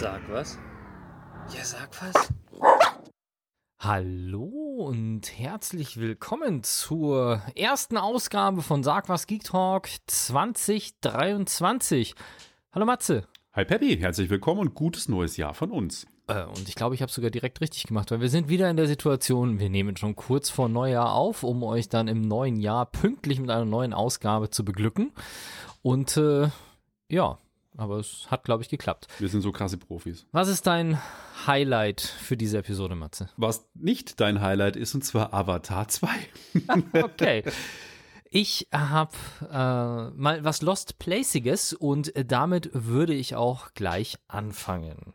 Sag was. Ja, sag was. Hallo und herzlich willkommen zur ersten Ausgabe von Sag was Geek Talk 2023. Hallo Matze. Hi Peppy, herzlich willkommen und gutes neues Jahr von uns. Äh, und ich glaube, ich habe sogar direkt richtig gemacht, weil wir sind wieder in der Situation, wir nehmen schon kurz vor Neujahr auf, um euch dann im neuen Jahr pünktlich mit einer neuen Ausgabe zu beglücken. Und äh, ja, aber es hat, glaube ich, geklappt. Wir sind so krasse Profis. Was ist dein Highlight für diese Episode, Matze? Was nicht dein Highlight ist, und zwar Avatar 2. okay. Ich habe äh, mal was Lost Placiges und damit würde ich auch gleich anfangen.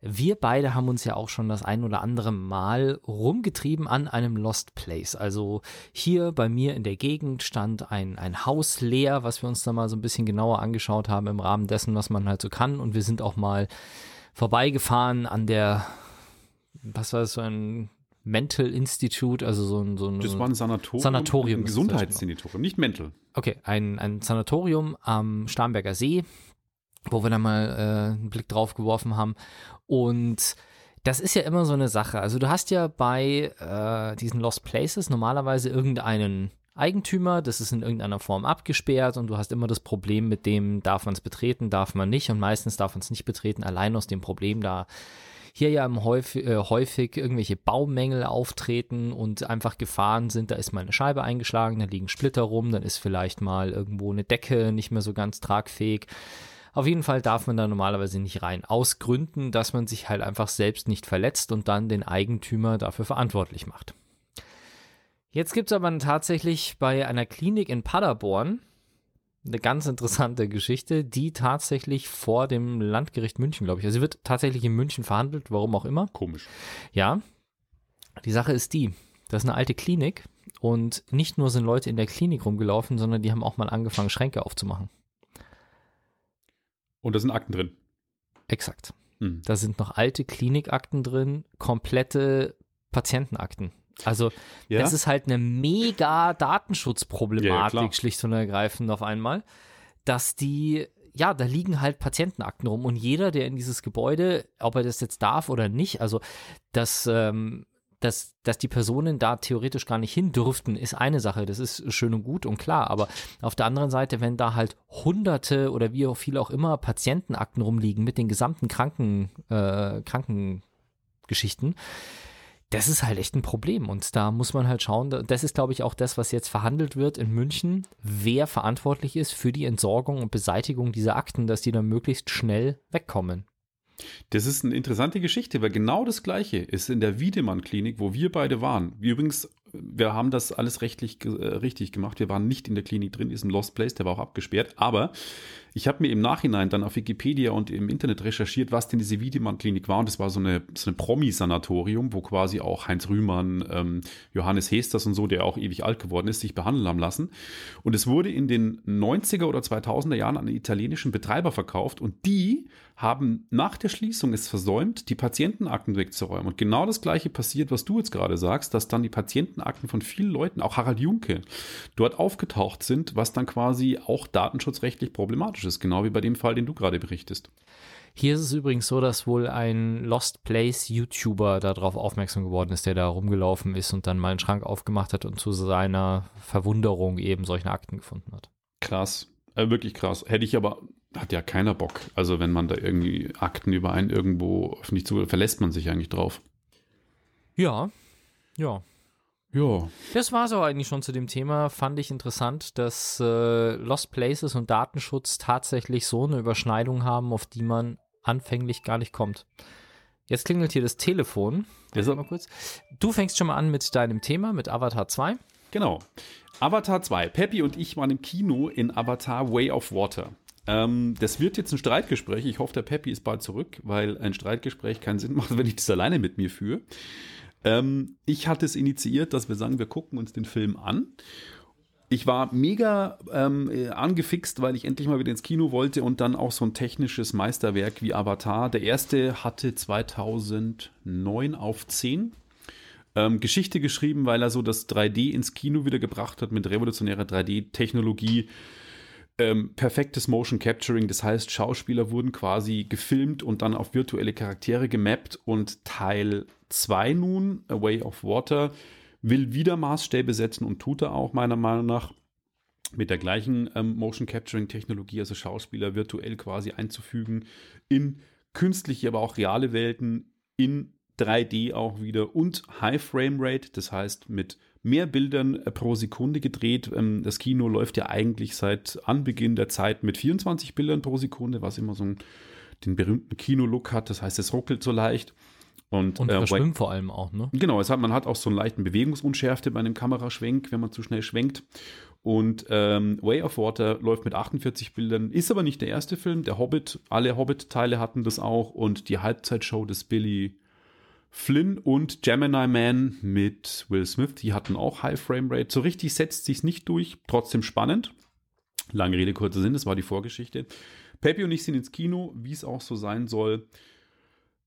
Wir beide haben uns ja auch schon das ein oder andere Mal rumgetrieben an einem Lost Place. Also hier bei mir in der Gegend stand ein, ein Haus leer, was wir uns da mal so ein bisschen genauer angeschaut haben im Rahmen dessen, was man halt so kann. Und wir sind auch mal vorbeigefahren an der, was war das, so ein Mental Institute, also so ein, so ein Das war ein Sanatorium. Sanatorium. Ein Gesundheitssanatorium, nicht Mental. Okay, ein, ein Sanatorium am Starnberger See wo wir dann mal äh, einen Blick drauf geworfen haben. Und das ist ja immer so eine Sache. Also du hast ja bei äh, diesen Lost Places normalerweise irgendeinen Eigentümer, das ist in irgendeiner Form abgesperrt und du hast immer das Problem mit dem, darf man es betreten, darf man nicht und meistens darf man es nicht betreten, allein aus dem Problem, da hier ja häufig, äh, häufig irgendwelche Baumängel auftreten und einfach Gefahren sind, da ist mal eine Scheibe eingeschlagen, da liegen Splitter rum, dann ist vielleicht mal irgendwo eine Decke nicht mehr so ganz tragfähig. Auf jeden Fall darf man da normalerweise nicht rein. Aus Gründen, dass man sich halt einfach selbst nicht verletzt und dann den Eigentümer dafür verantwortlich macht. Jetzt gibt es aber tatsächlich bei einer Klinik in Paderborn eine ganz interessante Geschichte, die tatsächlich vor dem Landgericht München, glaube ich, also sie wird tatsächlich in München verhandelt, warum auch immer. Komisch. Ja, die Sache ist die, das ist eine alte Klinik und nicht nur sind Leute in der Klinik rumgelaufen, sondern die haben auch mal angefangen, Schränke aufzumachen. Und da sind Akten drin. Exakt. Hm. Da sind noch alte Klinikakten drin, komplette Patientenakten. Also ja. das ist halt eine mega Datenschutzproblematik, ja, schlicht und ergreifend auf einmal, dass die, ja, da liegen halt Patientenakten rum und jeder, der in dieses Gebäude, ob er das jetzt darf oder nicht, also das ähm, dass, dass die Personen da theoretisch gar nicht hin dürften, ist eine Sache. Das ist schön und gut und klar. Aber auf der anderen Seite, wenn da halt hunderte oder wie auch viele auch immer Patientenakten rumliegen mit den gesamten Kranken, äh, Krankengeschichten, das ist halt echt ein Problem. Und da muss man halt schauen, das ist, glaube ich, auch das, was jetzt verhandelt wird in München, wer verantwortlich ist für die Entsorgung und Beseitigung dieser Akten, dass die dann möglichst schnell wegkommen. Das ist eine interessante Geschichte, weil genau das Gleiche ist in der Wiedemann-Klinik, wo wir beide waren. Übrigens, wir haben das alles rechtlich äh, richtig gemacht. Wir waren nicht in der Klinik drin, ist ein Lost Place, der war auch abgesperrt. Aber ich habe mir im Nachhinein dann auf Wikipedia und im Internet recherchiert, was denn diese Wiedemann-Klinik war. Und das war so eine, so eine Promi-Sanatorium, wo quasi auch Heinz Rühmann, ähm, Johannes Hesters und so, der auch ewig alt geworden ist, sich behandeln haben lassen. Und es wurde in den 90er oder 2000er Jahren an einen italienischen Betreiber verkauft. Und die haben nach der Schließung es versäumt, die Patientenakten wegzuräumen. Und genau das Gleiche passiert, was du jetzt gerade sagst, dass dann die Patientenakten von vielen Leuten, auch Harald Junke, dort aufgetaucht sind, was dann quasi auch datenschutzrechtlich problematisch ist, genau wie bei dem Fall, den du gerade berichtest. Hier ist es übrigens so, dass wohl ein Lost Place YouTuber darauf aufmerksam geworden ist, der da rumgelaufen ist und dann mal einen Schrank aufgemacht hat und zu seiner Verwunderung eben solche Akten gefunden hat. Krass. Äh, wirklich krass. Hätte ich aber, hat ja keiner Bock. Also wenn man da irgendwie Akten über einen irgendwo öffentlich zu, verlässt man sich eigentlich drauf. Ja, ja. Ja. Das war es auch eigentlich schon zu dem Thema. Fand ich interessant, dass äh, Lost Places und Datenschutz tatsächlich so eine Überschneidung haben, auf die man anfänglich gar nicht kommt. Jetzt klingelt hier das Telefon. Also, mal kurz. Du fängst schon mal an mit deinem Thema, mit Avatar 2. Genau. Avatar 2. Peppy und ich waren im Kino in Avatar Way of Water. Ähm, das wird jetzt ein Streitgespräch. Ich hoffe, der Peppy ist bald zurück, weil ein Streitgespräch keinen Sinn macht, wenn ich das alleine mit mir führe. Ähm, ich hatte es initiiert, dass wir sagen, wir gucken uns den Film an. Ich war mega ähm, angefixt, weil ich endlich mal wieder ins Kino wollte und dann auch so ein technisches Meisterwerk wie Avatar. Der erste hatte 2009 auf 10 ähm, Geschichte geschrieben, weil er so das 3D ins Kino wieder gebracht hat mit revolutionärer 3D-Technologie. ähm, perfektes Motion Capturing, das heißt, Schauspieler wurden quasi gefilmt und dann auf virtuelle Charaktere gemappt und Teil 2 nun, A Way of Water, will wieder Maßstäbe setzen und tut er auch meiner Meinung nach mit der gleichen ähm, Motion Capturing Technologie, also Schauspieler virtuell quasi einzufügen in künstliche, aber auch reale Welten, in 3D auch wieder und High Frame Rate, das heißt mit mehr Bildern äh, pro Sekunde gedreht. Ähm, das Kino läuft ja eigentlich seit Anbeginn der Zeit mit 24 Bildern pro Sekunde, was immer so einen, den berühmten Kino-Look hat. Das heißt, es ruckelt so leicht. Und, und äh, verschwimmt vor allem auch, ne? Genau, es hat, man hat auch so einen leichten Bewegungsunschärfte bei einem Kameraschwenk, wenn man zu schnell schwenkt. Und ähm, Way of Water läuft mit 48 Bildern, ist aber nicht der erste Film. Der Hobbit, alle Hobbit-Teile hatten das auch und die Halbzeitshow des Billy Flynn und Gemini Man mit Will Smith, die hatten auch High Frame Rate. So richtig setzt sich nicht durch, trotzdem spannend. Lange Rede, kurzer Sinn, das war die Vorgeschichte. Peppy und ich sind ins Kino, wie es auch so sein soll.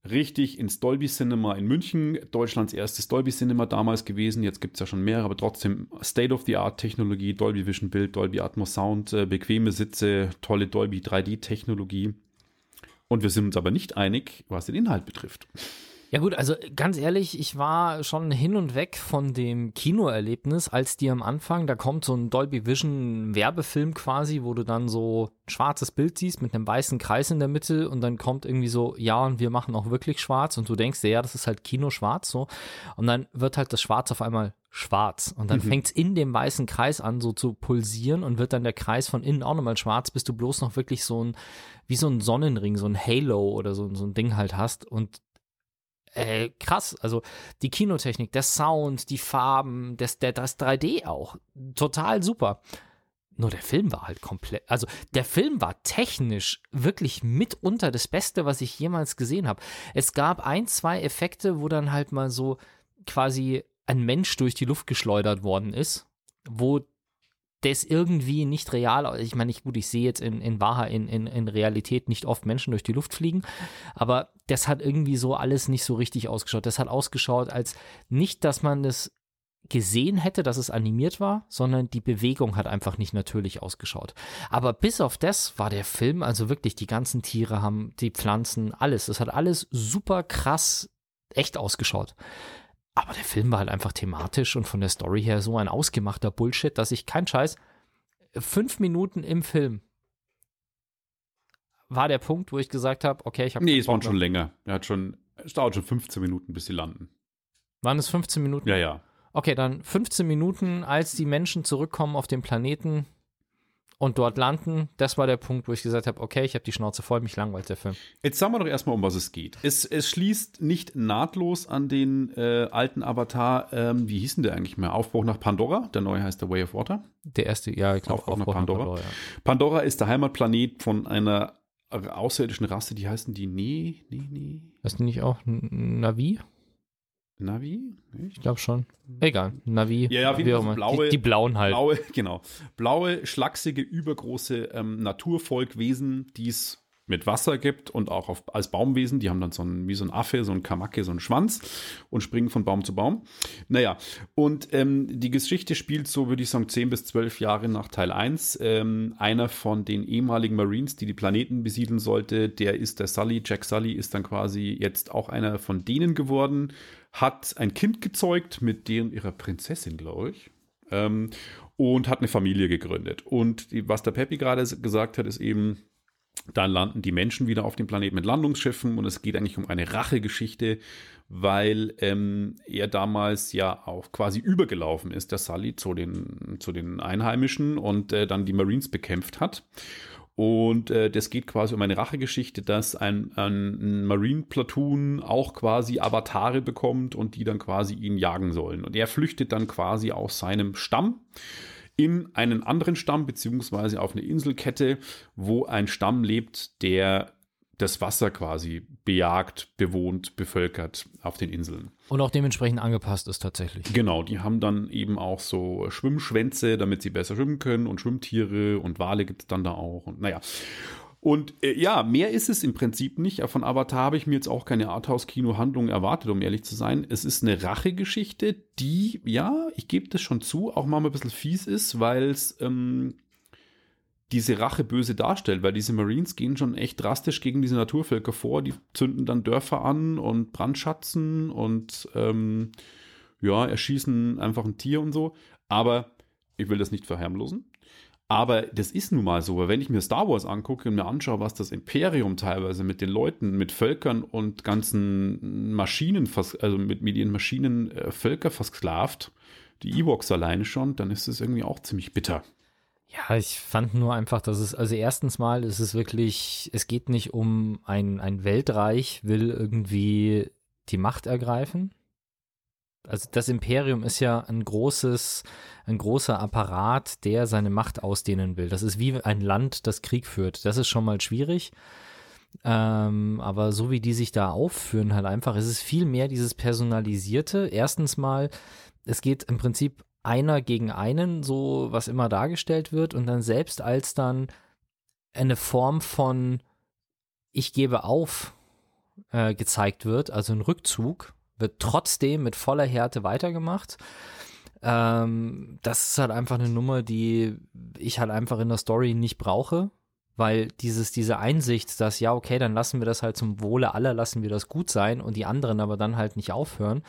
Richtig ins Dolby Cinema in München, Deutschlands erstes Dolby Cinema damals gewesen. Jetzt gibt es ja schon mehrere, aber trotzdem State-of-the-Art-Technologie, Dolby Vision Bild, Dolby Atmos Sound, äh, bequeme Sitze, tolle Dolby 3D-Technologie. Und wir sind uns aber nicht einig, was den Inhalt betrifft. Ja gut, also ganz ehrlich, ich war schon hin und weg von dem Kinoerlebnis, als die am Anfang, da kommt so ein Dolby Vision Werbefilm quasi, wo du dann so ein schwarzes Bild siehst mit einem weißen Kreis in der Mitte und dann kommt irgendwie so, ja, und wir machen auch wirklich schwarz und du denkst, ja, das ist halt Kino schwarz so und dann wird halt das Schwarz auf einmal schwarz und dann mhm. fängt es in dem weißen Kreis an so zu pulsieren und wird dann der Kreis von innen auch nochmal schwarz, bis du bloß noch wirklich so ein, wie so ein Sonnenring, so ein Halo oder so, so ein Ding halt hast und äh, krass. Also die Kinotechnik, der Sound, die Farben, das, der, das 3D auch. Total super. Nur der Film war halt komplett, also der Film war technisch wirklich mitunter das Beste, was ich jemals gesehen habe. Es gab ein, zwei Effekte, wo dann halt mal so quasi ein Mensch durch die Luft geschleudert worden ist, wo das irgendwie nicht real, ich meine, ich, gut, ich sehe jetzt in, in Wahrheit, in, in, in Realität nicht oft Menschen durch die Luft fliegen, aber das hat irgendwie so alles nicht so richtig ausgeschaut. Das hat ausgeschaut als nicht, dass man es gesehen hätte, dass es animiert war, sondern die Bewegung hat einfach nicht natürlich ausgeschaut. Aber bis auf das war der Film, also wirklich die ganzen Tiere haben, die Pflanzen, alles, das hat alles super krass echt ausgeschaut. Aber der Film war halt einfach thematisch und von der Story her so ein ausgemachter Bullshit, dass ich kein Scheiß. Fünf Minuten im Film war der Punkt, wo ich gesagt habe, okay, ich habe. Nee, es waren schon länger. Er hat schon, es dauert schon 15 Minuten, bis sie landen. Waren es 15 Minuten? Ja, ja. Okay, dann 15 Minuten, als die Menschen zurückkommen auf den Planeten, und dort landen. Das war der Punkt, wo ich gesagt habe, okay, ich habe die Schnauze voll, mich langweilt der Film. Jetzt sagen wir doch erstmal, um was es geht. Es, es schließt nicht nahtlos an den äh, alten Avatar, ähm, wie hieß denn der eigentlich mehr? Aufbruch nach Pandora, der neue heißt The Way of Water. Der erste, ja, ich glaube Aufbruch, Aufbruch nach Pandora. Nach Pandora, ja. Pandora ist der Heimatplanet von einer außerirdischen Rasse, die heißen die Nee, Nee, Nee. Heißt die nicht auch Navi? Navi? Ich glaube schon. Egal, Navi. Ja, ja, wie auch blaue, die, die, blauen halt. Blaue, genau. Blaue, schlachsige, übergroße ähm, Naturvolkwesen, die es mit Wasser gibt und auch auf, als Baumwesen. Die haben dann so ein, wie so ein Affe, so ein Kamake, so einen Schwanz und springen von Baum zu Baum. Naja, und ähm, die Geschichte spielt so, würde ich sagen, 10 bis 12 Jahre nach Teil 1. Ähm, einer von den ehemaligen Marines, die die Planeten besiedeln sollte, der ist der Sully. Jack Sully ist dann quasi jetzt auch einer von denen geworden hat ein Kind gezeugt mit deren ihrer Prinzessin, glaube ich. Ähm, und hat eine Familie gegründet. Und die, was der Peppi gerade gesagt hat, ist eben, dann landen die Menschen wieder auf dem Planeten mit Landungsschiffen und es geht eigentlich um eine Rachegeschichte, weil ähm, er damals ja auch quasi übergelaufen ist, der Sully, zu den, zu den Einheimischen und äh, dann die Marines bekämpft hat. Und äh, das geht quasi um eine Rachegeschichte, dass ein, ein Marine-Platoon auch quasi Avatare bekommt und die dann quasi ihn jagen sollen. Und er flüchtet dann quasi aus seinem Stamm in einen anderen Stamm, beziehungsweise auf eine Inselkette, wo ein Stamm lebt, der das Wasser quasi bejagt, bewohnt, bevölkert auf den Inseln. Und auch dementsprechend angepasst ist tatsächlich. Genau, die haben dann eben auch so Schwimmschwänze, damit sie besser schwimmen können und Schwimmtiere und Wale gibt es dann da auch und naja. Und äh, ja, mehr ist es im Prinzip nicht. Von Avatar habe ich mir jetzt auch keine Arthouse-Kino-Handlung erwartet, um ehrlich zu sein. Es ist eine Rachegeschichte, die, ja, ich gebe das schon zu, auch mal ein bisschen fies ist, weil es ähm, diese Rache böse darstellt, weil diese Marines gehen schon echt drastisch gegen diese Naturvölker vor, die zünden dann Dörfer an und brandschatzen und ähm, ja, erschießen einfach ein Tier und so. Aber ich will das nicht verharmlosen. Aber das ist nun mal so, weil wenn ich mir Star Wars angucke und mir anschaue, was das Imperium teilweise mit den Leuten, mit Völkern und ganzen Maschinen, also mit, mit ihren Maschinen äh, Völker versklavt, die Ewoks alleine schon, dann ist es irgendwie auch ziemlich bitter. Ja, ich fand nur einfach, dass es, also erstens mal ist es wirklich, es geht nicht um ein, ein Weltreich, will irgendwie die Macht ergreifen. Also das Imperium ist ja ein großes, ein großer Apparat, der seine Macht ausdehnen will. Das ist wie ein Land, das Krieg führt. Das ist schon mal schwierig. Ähm, aber so wie die sich da aufführen, halt einfach, es ist viel mehr dieses Personalisierte. Erstens mal, es geht im Prinzip einer gegen einen, so was immer dargestellt wird, und dann selbst als dann eine Form von Ich gebe auf äh, gezeigt wird, also ein Rückzug, wird trotzdem mit voller Härte weitergemacht. Ähm, das ist halt einfach eine Nummer, die ich halt einfach in der Story nicht brauche weil dieses, diese Einsicht, dass ja, okay, dann lassen wir das halt zum Wohle aller, lassen wir das gut sein und die anderen aber dann halt nicht aufhören.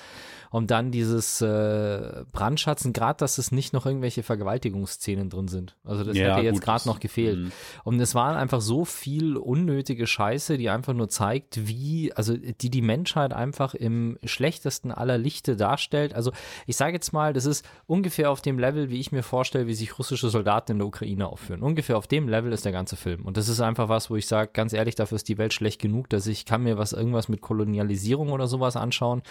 Und dann dieses äh, Brandschatzen, gerade, dass es nicht noch irgendwelche Vergewaltigungsszenen drin sind. Also das ja, hätte jetzt gerade noch gefehlt. Mhm. Und es waren einfach so viel unnötige Scheiße, die einfach nur zeigt, wie, also die die Menschheit einfach im schlechtesten aller Lichte darstellt. Also ich sage jetzt mal, das ist ungefähr auf dem Level, wie ich mir vorstelle, wie sich russische Soldaten in der Ukraine aufführen. Ungefähr auf dem Level ist der ganze Film. Film. Und das ist einfach was, wo ich sage, ganz ehrlich, dafür ist die Welt schlecht genug, dass ich kann mir was irgendwas mit Kolonialisierung oder sowas anschauen.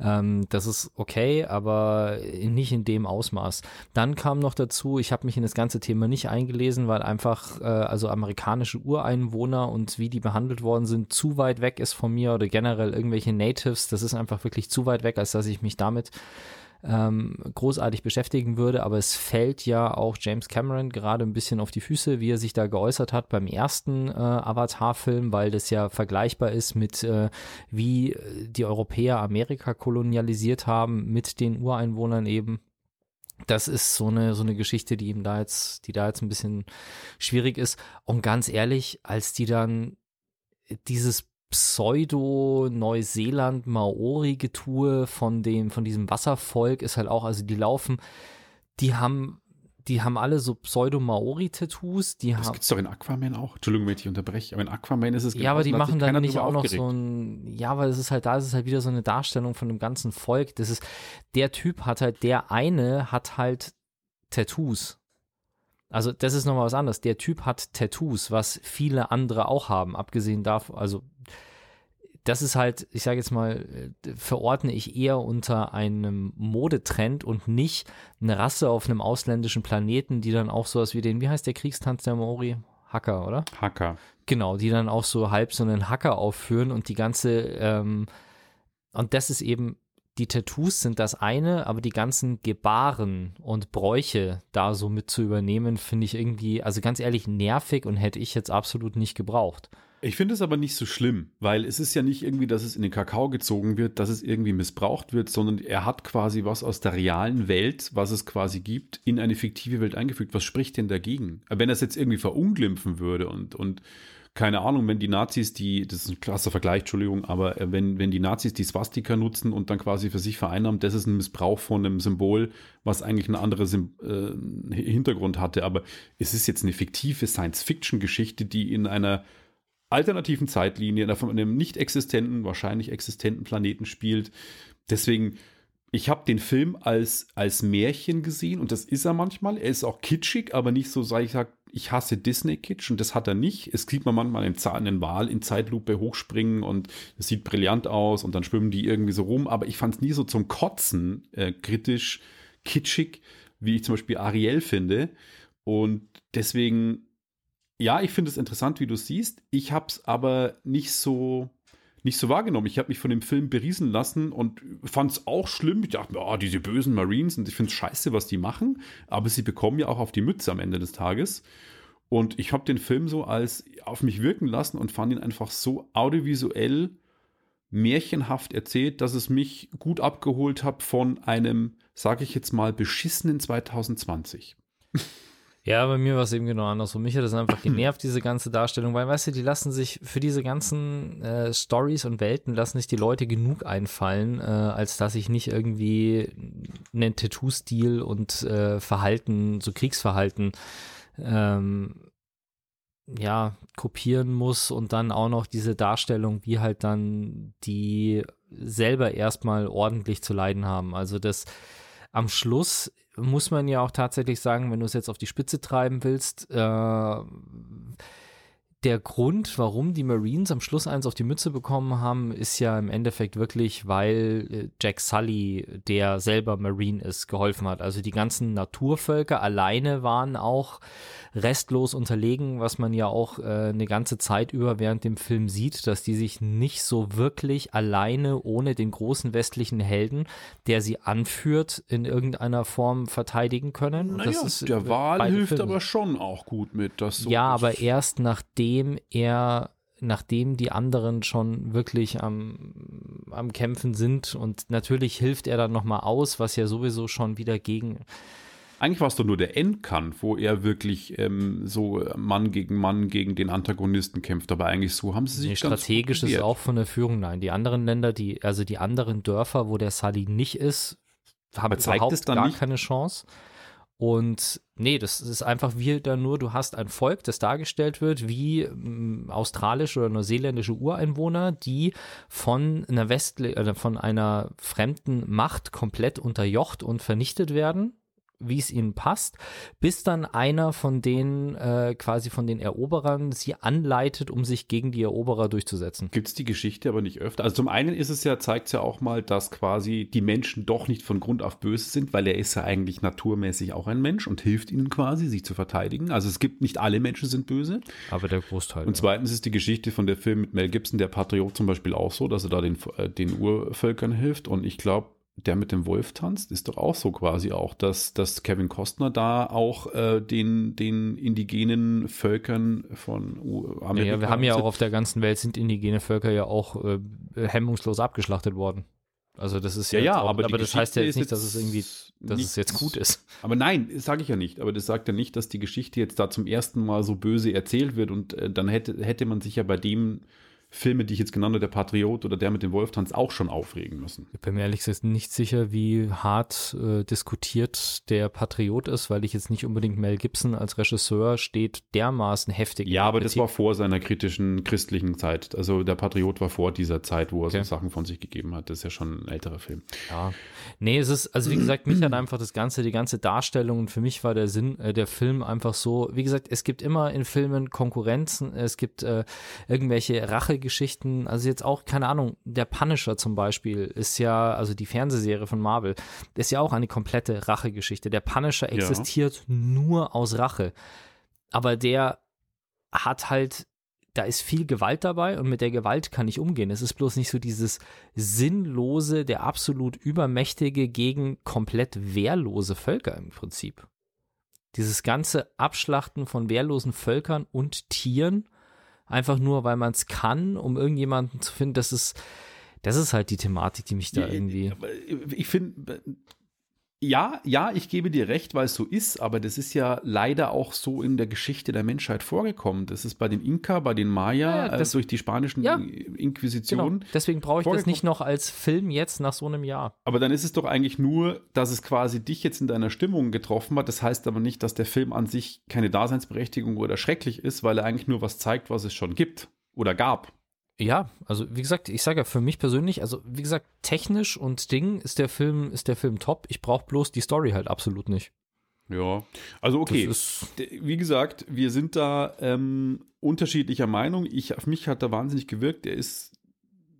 Ähm, das ist okay, aber nicht in dem Ausmaß. Dann kam noch dazu, ich habe mich in das ganze Thema nicht eingelesen, weil einfach äh, also amerikanische Ureinwohner und wie die behandelt worden sind, zu weit weg ist von mir oder generell irgendwelche Natives. Das ist einfach wirklich zu weit weg, als dass ich mich damit ähm, großartig beschäftigen würde, aber es fällt ja auch James Cameron gerade ein bisschen auf die Füße, wie er sich da geäußert hat beim ersten äh, Avatar-Film, weil das ja vergleichbar ist mit äh, wie die Europäer Amerika kolonialisiert haben mit den Ureinwohnern eben das ist so eine, so eine Geschichte, die ihm da jetzt, die da jetzt ein bisschen schwierig ist. Und ganz ehrlich, als die dann dieses Pseudo-Neuseeland-Maori-Getue von dem, von diesem Wasservolk ist halt auch, also die laufen, die haben, die haben alle so Pseudo-Maori-Tattoos. Die das gibt es doch in Aquaman auch. Entschuldigung, wenn ich unterbreche, aber in Aquaman ist es genau Ja, aber die machen dann nicht auch noch so ein, ja, weil es ist halt, da ist es halt wieder so eine Darstellung von dem ganzen Volk. Das ist, der Typ hat halt, der eine hat halt Tattoos. Also das ist nochmal was anderes. Der Typ hat Tattoos, was viele andere auch haben, abgesehen davon, also das ist halt, ich sage jetzt mal, verordne ich eher unter einem Modetrend und nicht eine Rasse auf einem ausländischen Planeten, die dann auch sowas wie den, wie heißt der Kriegstanz der Maori? Hacker, oder? Hacker. Genau, die dann auch so halb so einen Hacker aufführen und die ganze, ähm, und das ist eben die Tattoos sind das eine, aber die ganzen Gebaren und Bräuche da so mit zu übernehmen, finde ich irgendwie, also ganz ehrlich, nervig und hätte ich jetzt absolut nicht gebraucht. Ich finde es aber nicht so schlimm, weil es ist ja nicht irgendwie, dass es in den Kakao gezogen wird, dass es irgendwie missbraucht wird, sondern er hat quasi was aus der realen Welt, was es quasi gibt, in eine fiktive Welt eingefügt. Was spricht denn dagegen? Wenn er es jetzt irgendwie verunglimpfen würde und, und keine Ahnung, wenn die Nazis die, das ist ein krasser Vergleich, Entschuldigung, aber äh, wenn, wenn die Nazis die Swastika nutzen und dann quasi für sich vereinnahmen, das ist ein Missbrauch von einem Symbol, was eigentlich einen anderen äh, Hintergrund hatte. Aber es ist jetzt eine fiktive Science-Fiction-Geschichte, die in einer alternativen Zeitlinie, in einem nicht existenten, wahrscheinlich existenten Planeten spielt. Deswegen ich habe den Film als, als Märchen gesehen und das ist er manchmal. Er ist auch kitschig, aber nicht so, sag ich sag, ich hasse Disney-Kitsch und das hat er nicht. Es sieht man manchmal einen, einen Wal in Zeitlupe hochspringen und es sieht brillant aus und dann schwimmen die irgendwie so rum, aber ich fand es nie so zum Kotzen äh, kritisch, kitschig, wie ich zum Beispiel Ariel finde. Und deswegen, ja, ich finde es interessant, wie du siehst. Ich habe es aber nicht so nicht so wahrgenommen. Ich habe mich von dem Film beriesen lassen und fand es auch schlimm. Ich dachte mir, oh, diese bösen Marines und ich finde es scheiße, was die machen. Aber sie bekommen ja auch auf die Mütze am Ende des Tages. Und ich habe den Film so als auf mich wirken lassen und fand ihn einfach so audiovisuell märchenhaft erzählt, dass es mich gut abgeholt hat von einem, sage ich jetzt mal, beschissenen 2020. Ja, bei mir war es eben genau andersrum. Mich hat das einfach genervt, diese ganze Darstellung, weil, weißt du, die lassen sich für diese ganzen äh, Stories und Welten lassen sich die Leute genug einfallen, äh, als dass ich nicht irgendwie einen Tattoo-Stil und äh, Verhalten, so Kriegsverhalten, ähm, ja, kopieren muss und dann auch noch diese Darstellung, wie halt dann die selber erstmal ordentlich zu leiden haben. Also das am Schluss muss man ja auch tatsächlich sagen, wenn du es jetzt auf die Spitze treiben willst, äh, der Grund, warum die Marines am Schluss eins auf die Mütze bekommen haben, ist ja im Endeffekt wirklich, weil äh, Jack Sully, der selber Marine ist, geholfen hat. Also die ganzen Naturvölker alleine waren auch restlos unterlegen, was man ja auch äh, eine ganze Zeit über während dem Film sieht, dass die sich nicht so wirklich alleine ohne den großen westlichen Helden, der sie anführt, in irgendeiner Form verteidigen können. Naja, das ist der Wahl hilft Filme. aber schon auch gut mit. Dass so ja, aber erst nachdem er nachdem die anderen schon wirklich am, am Kämpfen sind und natürlich hilft er dann nochmal aus, was ja sowieso schon wieder gegen eigentlich war es doch nur der Endkampf, wo er wirklich ähm, so Mann gegen Mann gegen den Antagonisten kämpft. Aber eigentlich so haben sie sich nee, strategisch ist auch von der Führung nein. Die anderen Länder, die also die anderen Dörfer, wo der Sully nicht ist, haben überhaupt gar nicht? keine Chance. Und nee, das ist einfach wieder nur, du hast ein Volk, das dargestellt wird wie ähm, australische oder neuseeländische Ureinwohner, die von einer Westle äh, von einer fremden Macht komplett unterjocht und vernichtet werden wie es ihnen passt, bis dann einer von den äh, quasi von den Eroberern sie anleitet, um sich gegen die Eroberer durchzusetzen. Gibt es die Geschichte aber nicht öfter? Also zum einen ist es ja, zeigt es ja auch mal, dass quasi die Menschen doch nicht von Grund auf böse sind, weil er ist ja eigentlich naturmäßig auch ein Mensch und hilft ihnen quasi, sich zu verteidigen. Also es gibt nicht alle Menschen sind böse. Aber der Großteil. Und zweitens ja. ist die Geschichte von der Film mit Mel Gibson, der Patriot zum Beispiel auch so, dass er da den, äh, den Urvölkern hilft. Und ich glaube, der mit dem Wolf tanzt, ist doch auch so quasi auch, dass, dass Kevin Costner da auch äh, den, den indigenen Völkern von Amerika. Ja, wir haben ja auch auf der ganzen Welt sind indigene Völker ja auch äh, hemmungslos abgeschlachtet worden. Also das ist ja, ja, ja auch, aber, aber das heißt ja jetzt nicht, dass es irgendwie, dass es jetzt gut ist. Aber nein, sage ich ja nicht. Aber das sagt ja nicht, dass die Geschichte jetzt da zum ersten Mal so böse erzählt wird und äh, dann hätte, hätte man sich ja bei dem Filme, die ich jetzt genannt habe, der Patriot oder der mit dem Wolftanz auch schon aufregen müssen. Ich bin mir ehrlich gesagt nicht sicher, wie hart äh, diskutiert der Patriot ist, weil ich jetzt nicht unbedingt Mel Gibson als Regisseur steht dermaßen heftig. Ja, aber das war vor seiner kritischen christlichen Zeit. Also der Patriot war vor dieser Zeit, wo er okay. so Sachen von sich gegeben hat. Das ist ja schon ein älterer Film. Ja. Nee, es ist, also wie gesagt, mich hat einfach das Ganze, die ganze Darstellung und für mich war der Sinn, äh, der Film einfach so, wie gesagt, es gibt immer in Filmen Konkurrenzen, es gibt äh, irgendwelche Rache Geschichten, also jetzt auch, keine Ahnung, der Punisher zum Beispiel ist ja, also die Fernsehserie von Marvel, ist ja auch eine komplette Rachegeschichte. Der Punisher existiert ja. nur aus Rache. Aber der hat halt da ist viel Gewalt dabei und mit der Gewalt kann ich umgehen. Es ist bloß nicht so dieses sinnlose, der absolut übermächtige gegen komplett wehrlose Völker im Prinzip. Dieses ganze Abschlachten von wehrlosen Völkern und Tieren einfach nur, weil man es kann, um irgendjemanden zu finden, das ist, das ist halt die Thematik, die mich da irgendwie. Ich finde, ja, ja, ich gebe dir recht, weil es so ist, aber das ist ja leider auch so in der Geschichte der Menschheit vorgekommen. Das ist bei den Inka, bei den Maya, ja, das, äh, durch die spanischen ja, Inquisitionen. Genau. Deswegen brauche ich das nicht noch als Film jetzt nach so einem Jahr. Aber dann ist es doch eigentlich nur, dass es quasi dich jetzt in deiner Stimmung getroffen hat. Das heißt aber nicht, dass der Film an sich keine Daseinsberechtigung oder schrecklich ist, weil er eigentlich nur was zeigt, was es schon gibt oder gab. Ja, also wie gesagt, ich sage ja für mich persönlich, also wie gesagt, technisch und Ding ist der Film, ist der Film top. Ich brauche bloß die Story halt absolut nicht. Ja, also okay. Wie gesagt, wir sind da ähm, unterschiedlicher Meinung. Ich, auf mich hat er wahnsinnig gewirkt. Er ist,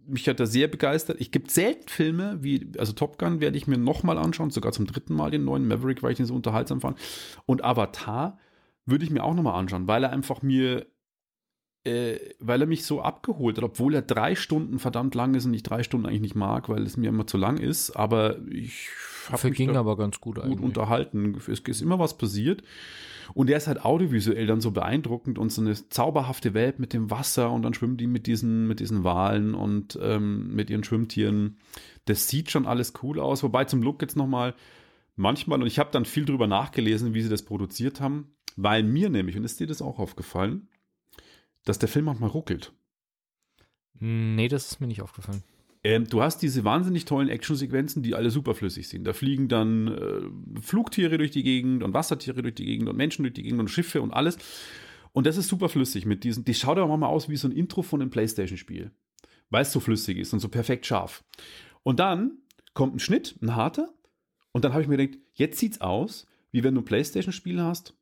mich hat er sehr begeistert. Ich gibt selten Filme wie, also Top Gun werde ich mir nochmal anschauen, sogar zum dritten Mal den neuen Maverick, weil ich den so unterhaltsam fand. Und Avatar würde ich mir auch nochmal anschauen, weil er einfach mir äh, weil er mich so abgeholt hat, obwohl er drei Stunden verdammt lang ist und ich drei Stunden eigentlich nicht mag, weil es mir immer zu lang ist, aber ich habe mich ging aber ganz gut, gut unterhalten. Es ist immer was passiert. Und er ist halt audiovisuell dann so beeindruckend und so eine zauberhafte Welt mit dem Wasser und dann schwimmen die mit diesen, mit diesen Walen und ähm, mit ihren Schwimmtieren. Das sieht schon alles cool aus. Wobei zum Look jetzt nochmal manchmal, und ich habe dann viel drüber nachgelesen, wie sie das produziert haben, Weil mir nämlich, und ist dir das auch aufgefallen, dass der Film manchmal ruckelt. Nee, das ist mir nicht aufgefallen. Ähm, du hast diese wahnsinnig tollen Actionsequenzen, die alle superflüssig sind. Da fliegen dann äh, Flugtiere durch die Gegend und Wassertiere durch die Gegend und Menschen durch die Gegend und Schiffe und alles. Und das ist superflüssig mit diesen. Die schaut aber mal aus wie so ein Intro von einem Playstation-Spiel. Weil es so flüssig ist und so perfekt scharf. Und dann kommt ein Schnitt, ein harter. Und dann habe ich mir gedacht, jetzt sieht's aus, wie wenn du ein Playstation-Spiel hast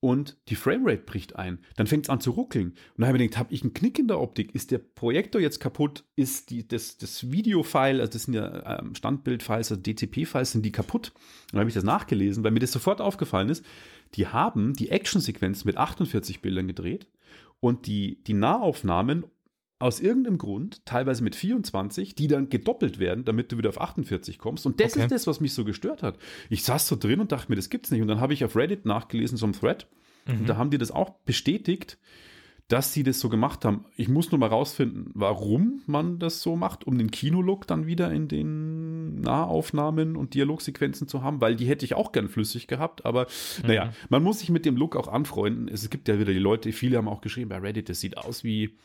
und die Framerate bricht ein. Dann fängt es an zu ruckeln. Und dann habe ich gedacht, habe ich einen Knick in der Optik? Ist der Projektor jetzt kaputt? Ist die, das, das Videofile, also das sind ja ähm, Standbildfiles, also DCP-Files, sind die kaputt? Und dann habe ich das nachgelesen, weil mir das sofort aufgefallen ist. Die haben die Actionsequenz mit 48 Bildern gedreht und die, die Nahaufnahmen aus irgendeinem Grund, teilweise mit 24, die dann gedoppelt werden, damit du wieder auf 48 kommst. Und das okay. ist das, was mich so gestört hat. Ich saß so drin und dachte mir, das gibt's nicht. Und dann habe ich auf Reddit nachgelesen, so ein Thread. Mhm. Und da haben die das auch bestätigt, dass sie das so gemacht haben. Ich muss nur mal rausfinden, warum man das so macht, um den Kinolook dann wieder in den Nahaufnahmen und Dialogsequenzen zu haben, weil die hätte ich auch gern flüssig gehabt. Aber mhm. naja, man muss sich mit dem Look auch anfreunden. Es gibt ja wieder die Leute, viele haben auch geschrieben bei Reddit, das sieht aus wie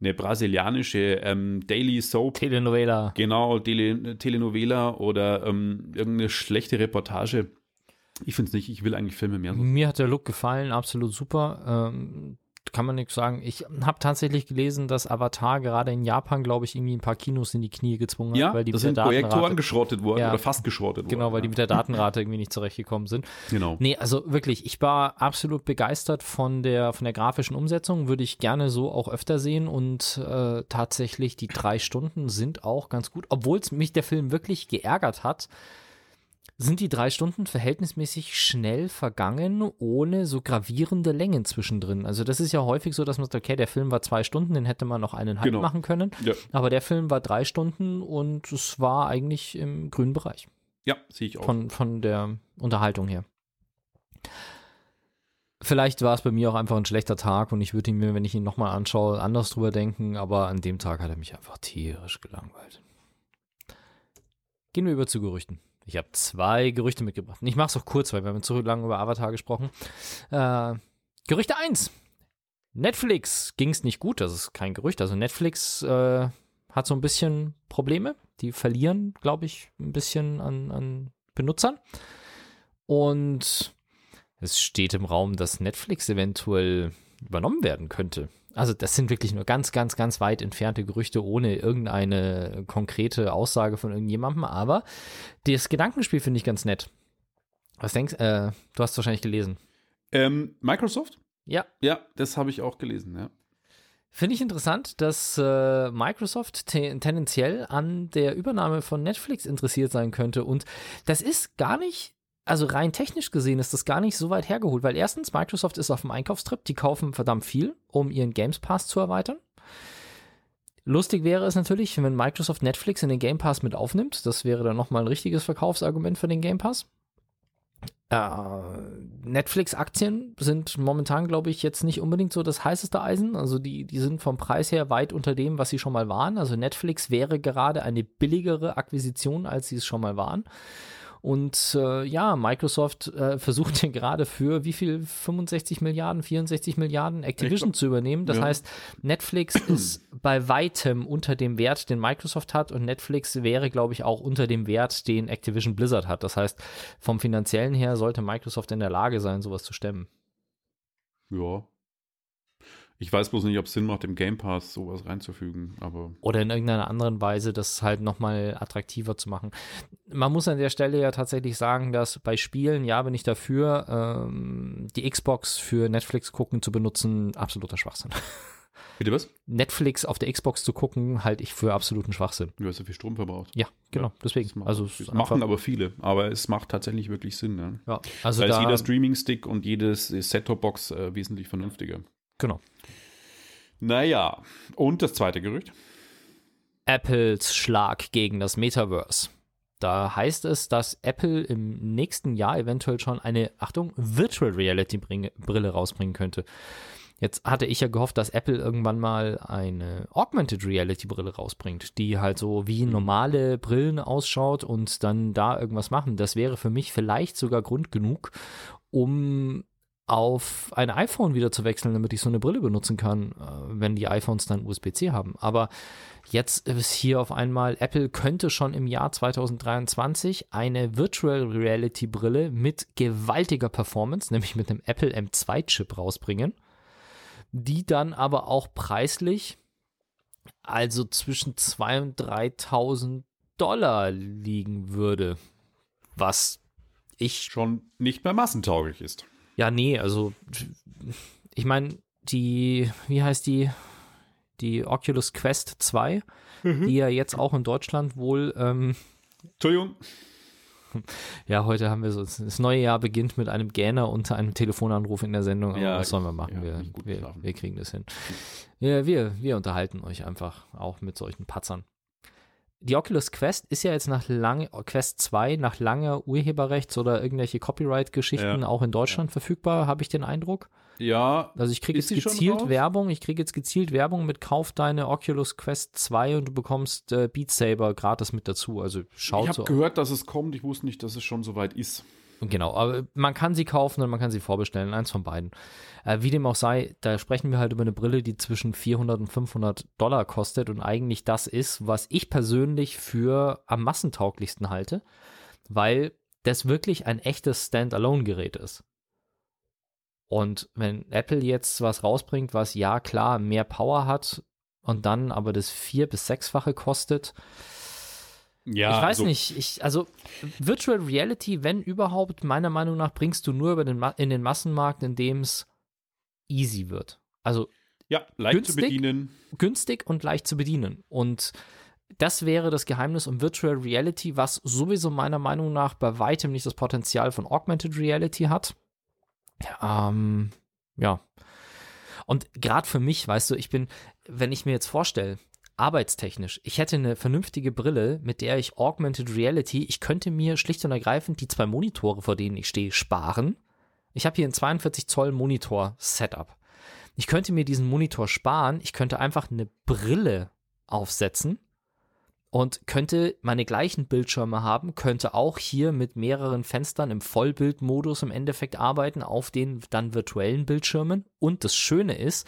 eine brasilianische ähm, Daily Soap. Telenovela. Genau, Tele, Telenovela oder ähm, irgendeine schlechte Reportage. Ich finde es nicht, ich will eigentlich Filme mehr so. Mir hat der Look gefallen, absolut super. Ähm, kann man nichts sagen. Ich habe tatsächlich gelesen, dass Avatar gerade in Japan, glaube ich, irgendwie ein paar Kinos in die Knie gezwungen ja, hat, weil die mit der Projektoren geschrottet worden ja, oder fast geschrottet genau, worden. weil die mit der Datenrate irgendwie nicht zurechtgekommen sind. Genau. Nee, also wirklich, ich war absolut begeistert von der, von der grafischen Umsetzung, würde ich gerne so auch öfter sehen und äh, tatsächlich die drei Stunden sind auch ganz gut, obwohl es mich der Film wirklich geärgert hat, sind die drei Stunden verhältnismäßig schnell vergangen, ohne so gravierende Längen zwischendrin. Also das ist ja häufig so, dass man sagt, okay, der Film war zwei Stunden, den hätte man noch eineinhalb genau. machen können. Ja. Aber der Film war drei Stunden und es war eigentlich im grünen Bereich. Ja, sehe ich auch. Von, von der Unterhaltung her. Vielleicht war es bei mir auch einfach ein schlechter Tag und ich würde ihn mir, wenn ich ihn nochmal anschaue, anders drüber denken, aber an dem Tag hat er mich einfach tierisch gelangweilt. Gehen wir über zu Gerüchten. Ich habe zwei Gerüchte mitgebracht. Ich mache es auch kurz, weil wir haben zu lange über Avatar gesprochen. Äh, Gerüchte 1. Netflix ging es nicht gut, das ist kein Gerücht. Also Netflix äh, hat so ein bisschen Probleme. Die verlieren, glaube ich, ein bisschen an, an Benutzern. Und es steht im Raum, dass Netflix eventuell übernommen werden könnte. Also das sind wirklich nur ganz, ganz, ganz weit entfernte Gerüchte ohne irgendeine konkrete Aussage von irgendjemandem. Aber das Gedankenspiel finde ich ganz nett. Was denkst du? Äh, du hast es wahrscheinlich gelesen. Ähm, Microsoft? Ja. Ja, das habe ich auch gelesen, ja. Finde ich interessant, dass äh, Microsoft te tendenziell an der Übernahme von Netflix interessiert sein könnte. Und das ist gar nicht also rein technisch gesehen ist das gar nicht so weit hergeholt, weil erstens, Microsoft ist auf dem Einkaufstrip, die kaufen verdammt viel, um ihren Games Pass zu erweitern. Lustig wäre es natürlich, wenn Microsoft Netflix in den Game Pass mit aufnimmt. Das wäre dann nochmal ein richtiges Verkaufsargument für den Game Pass. Äh, Netflix-Aktien sind momentan, glaube ich, jetzt nicht unbedingt so das heißeste Eisen. Also die, die sind vom Preis her weit unter dem, was sie schon mal waren. Also Netflix wäre gerade eine billigere Akquisition, als sie es schon mal waren. Und äh, ja, Microsoft äh, versucht ja gerade für wie viel 65 Milliarden, 64 Milliarden Activision zu übernehmen. Das ja. heißt, Netflix ist bei weitem unter dem Wert, den Microsoft hat und Netflix wäre, glaube ich, auch unter dem Wert, den Activision Blizzard hat. Das heißt, vom finanziellen her sollte Microsoft in der Lage sein, sowas zu stemmen. Ja, ich weiß bloß nicht, ob es Sinn macht, im Game Pass sowas reinzufügen, aber. Oder in irgendeiner anderen Weise, das halt nochmal attraktiver zu machen. Man muss an der Stelle ja tatsächlich sagen, dass bei Spielen, ja, bin ich dafür, ähm, die Xbox für Netflix gucken zu benutzen, absoluter Schwachsinn. Bitte was? Netflix auf der Xbox zu gucken, halte ich für absoluten Schwachsinn. Du hast ja viel Strom verbraucht. Ja, genau, ja, deswegen. Machen, also machen aber viele, aber es macht tatsächlich wirklich Sinn. Ne? Ja, also da ist jeder Streaming-Stick und jedes Set-Top-Box äh, wesentlich vernünftiger. Genau. Naja, und das zweite Gerücht? Apples Schlag gegen das Metaverse. Da heißt es, dass Apple im nächsten Jahr eventuell schon eine, Achtung, Virtual Reality Brille rausbringen könnte. Jetzt hatte ich ja gehofft, dass Apple irgendwann mal eine Augmented Reality Brille rausbringt, die halt so wie mhm. normale Brillen ausschaut und dann da irgendwas machen. Das wäre für mich vielleicht sogar Grund genug, um auf ein iPhone wieder zu wechseln, damit ich so eine Brille benutzen kann, äh, wenn die iPhones dann USB-C haben. Aber jetzt ist hier auf einmal, Apple könnte schon im Jahr 2023 eine Virtual Reality Brille mit gewaltiger Performance, nämlich mit einem Apple M2 Chip rausbringen, die dann aber auch preislich, also zwischen 2.000 und 3.000 Dollar liegen würde, was ich schon nicht mehr massentauglich ist. Ja, nee, also ich meine, die, wie heißt die, die Oculus Quest 2, mhm. die ja jetzt auch in Deutschland wohl. Ähm, Entschuldigung. Ja, heute haben wir so, das neue Jahr beginnt mit einem Gähner unter einem Telefonanruf in der Sendung. Aber ja, was sollen wir machen? Ja, wir, wir, wir, kriegen das hin. Ja, wir, wir unterhalten euch einfach auch mit solchen Patzern die Oculus Quest ist ja jetzt nach lang, Quest 2 nach langer Urheberrechts- oder irgendwelche Copyright-Geschichten ja. auch in Deutschland ja. verfügbar, habe ich den Eindruck. Ja. Also ich kriege jetzt gezielt Werbung, ich kriege jetzt gezielt Werbung mit Kauf deine Oculus Quest 2 und du bekommst äh, Beat Saber gratis mit dazu. Also schaut Ich habe so gehört, dass es kommt, ich wusste nicht, dass es schon soweit ist. Genau, aber man kann sie kaufen und man kann sie vorbestellen, eins von beiden. Äh, wie dem auch sei, da sprechen wir halt über eine Brille, die zwischen 400 und 500 Dollar kostet und eigentlich das ist, was ich persönlich für am massentauglichsten halte, weil das wirklich ein echtes Standalone-Gerät ist. Und wenn Apple jetzt was rausbringt, was ja klar mehr Power hat und dann aber das vier- bis sechsfache kostet, ja, ich weiß also, nicht. Ich, also Virtual Reality, wenn überhaupt, meiner Meinung nach, bringst du nur über den in den Massenmarkt, in dem es easy wird. Also ja, leicht günstig, zu bedienen. Günstig und leicht zu bedienen. Und das wäre das Geheimnis um Virtual Reality, was sowieso meiner Meinung nach bei weitem nicht das Potenzial von Augmented Reality hat. Ähm, ja. Und gerade für mich, weißt du, ich bin, wenn ich mir jetzt vorstelle, arbeitstechnisch. Ich hätte eine vernünftige Brille, mit der ich Augmented Reality, ich könnte mir schlicht und ergreifend die zwei Monitore, vor denen ich stehe, sparen. Ich habe hier ein 42 Zoll Monitor Setup. Ich könnte mir diesen Monitor sparen, ich könnte einfach eine Brille aufsetzen und könnte meine gleichen Bildschirme haben, könnte auch hier mit mehreren Fenstern im Vollbildmodus im Endeffekt arbeiten auf den dann virtuellen Bildschirmen. Und das Schöne ist,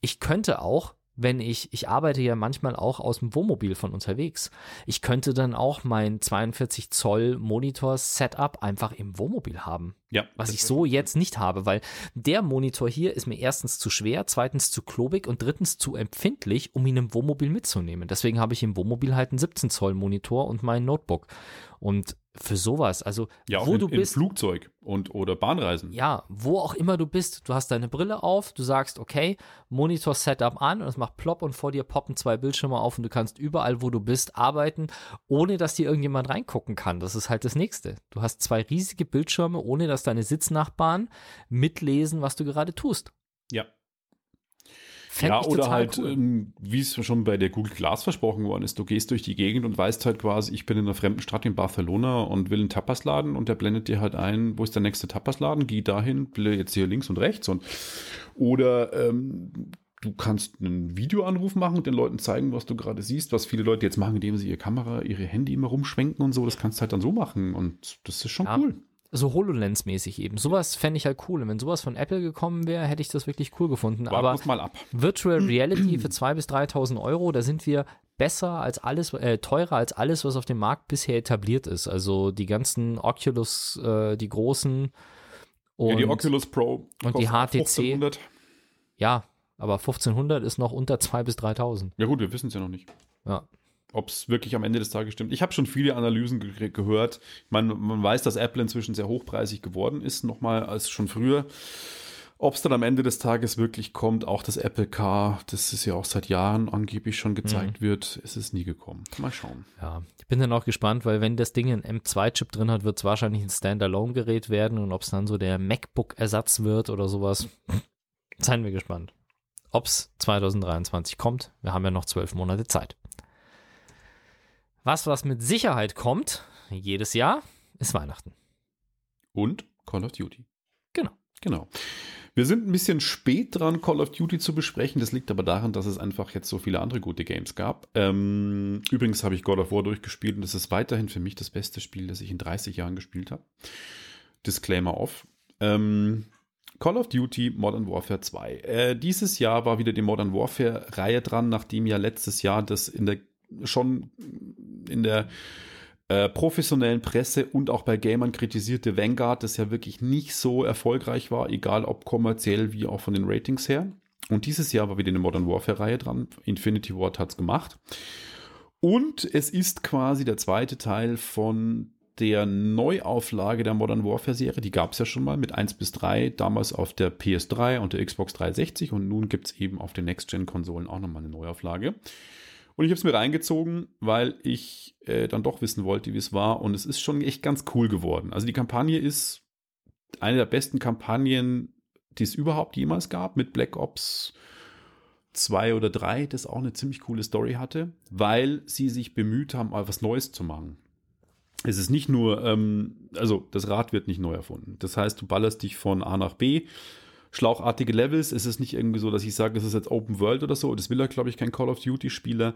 ich könnte auch wenn ich, ich arbeite ja manchmal auch aus dem Wohnmobil von unterwegs. Ich könnte dann auch mein 42 Zoll Monitor Setup einfach im Wohnmobil haben. Ja. Was ich so jetzt nicht habe, weil der Monitor hier ist mir erstens zu schwer, zweitens zu klobig und drittens zu empfindlich, um ihn im Wohnmobil mitzunehmen. Deswegen habe ich im Wohnmobil halt einen 17 Zoll Monitor und mein Notebook. Und für sowas, also ja, wo in, du bist. Flugzeug und oder Bahnreisen. Ja, wo auch immer du bist, du hast deine Brille auf, du sagst, okay, Monitor Setup an und es macht plopp und vor dir poppen zwei Bildschirme auf und du kannst überall, wo du bist, arbeiten, ohne dass dir irgendjemand reingucken kann. Das ist halt das nächste. Du hast zwei riesige Bildschirme, ohne dass deine Sitznachbarn mitlesen, was du gerade tust. Ja, Fänd ja, oder halt, cool. ähm, wie es schon bei der Google Glass versprochen worden ist, du gehst durch die Gegend und weißt halt quasi, ich bin in einer fremden Stadt in Barcelona und will einen Tapasladen und der blendet dir halt ein, wo ist der nächste Tapasladen, geh dahin, jetzt hier links und rechts und oder ähm, du kannst einen Videoanruf machen und den Leuten zeigen, was du gerade siehst, was viele Leute jetzt machen, indem sie ihre Kamera, ihre Handy immer rumschwenken und so, das kannst du halt dann so machen und das ist schon ja. cool so HoloLens-mäßig eben. Sowas fände ich halt cool. Und wenn sowas von Apple gekommen wäre, hätte ich das wirklich cool gefunden. Warten Aber mal ab. Virtual Reality für 2.000 bis 3.000 Euro, da sind wir besser als alles, äh, teurer als alles, was auf dem Markt bisher etabliert ist. Also die ganzen Oculus, äh, die großen und, ja, die Oculus Pro und die HTC. 1500. Ja, aber 1500 ist noch unter 2.000 bis 3.000. Ja gut, wir wissen es ja noch nicht. Ja ob es wirklich am Ende des Tages stimmt. Ich habe schon viele Analysen ge gehört. Man, man weiß, dass Apple inzwischen sehr hochpreisig geworden ist, nochmal als schon früher. Ob es dann am Ende des Tages wirklich kommt, auch das Apple Car, das ist ja auch seit Jahren angeblich schon gezeigt mhm. wird, ist es nie gekommen. Mal schauen. Ja, ich bin dann auch gespannt, weil wenn das Ding einen M2-Chip drin hat, wird es wahrscheinlich ein Standalone-Gerät werden und ob es dann so der MacBook-Ersatz wird oder sowas, seien wir gespannt. Ob es 2023 kommt, wir haben ja noch zwölf Monate Zeit. Was, was mit Sicherheit kommt, jedes Jahr, ist Weihnachten. Und Call of Duty. Genau. Genau. Wir sind ein bisschen spät dran, Call of Duty zu besprechen. Das liegt aber daran, dass es einfach jetzt so viele andere gute Games gab. Ähm, übrigens habe ich God of War durchgespielt und das ist weiterhin für mich das beste Spiel, das ich in 30 Jahren gespielt habe. Disclaimer off. Ähm, Call of Duty Modern Warfare 2. Äh, dieses Jahr war wieder die Modern Warfare-Reihe dran, nachdem ja letztes Jahr das in der schon in der äh, professionellen Presse und auch bei Gamern kritisierte Vanguard, das ja wirklich nicht so erfolgreich war, egal ob kommerziell wie auch von den Ratings her. Und dieses Jahr war wieder eine Modern Warfare-Reihe dran. Infinity Ward hat es gemacht. Und es ist quasi der zweite Teil von der Neuauflage der Modern Warfare-Serie. Die gab es ja schon mal mit 1 bis 3, damals auf der PS3 und der Xbox 360. Und nun gibt es eben auf den Next-Gen-Konsolen auch nochmal eine Neuauflage. Und ich habe es mir reingezogen, weil ich äh, dann doch wissen wollte, wie es war. Und es ist schon echt ganz cool geworden. Also die Kampagne ist eine der besten Kampagnen, die es überhaupt jemals gab, mit Black Ops 2 oder 3, das auch eine ziemlich coole Story hatte, weil sie sich bemüht haben, mal was Neues zu machen. Es ist nicht nur, ähm, also das Rad wird nicht neu erfunden. Das heißt, du ballerst dich von A nach B, schlauchartige Levels. Es ist nicht irgendwie so, dass ich sage, das ist jetzt Open World oder so. Das will er, glaube ich, kein Call of Duty-Spieler.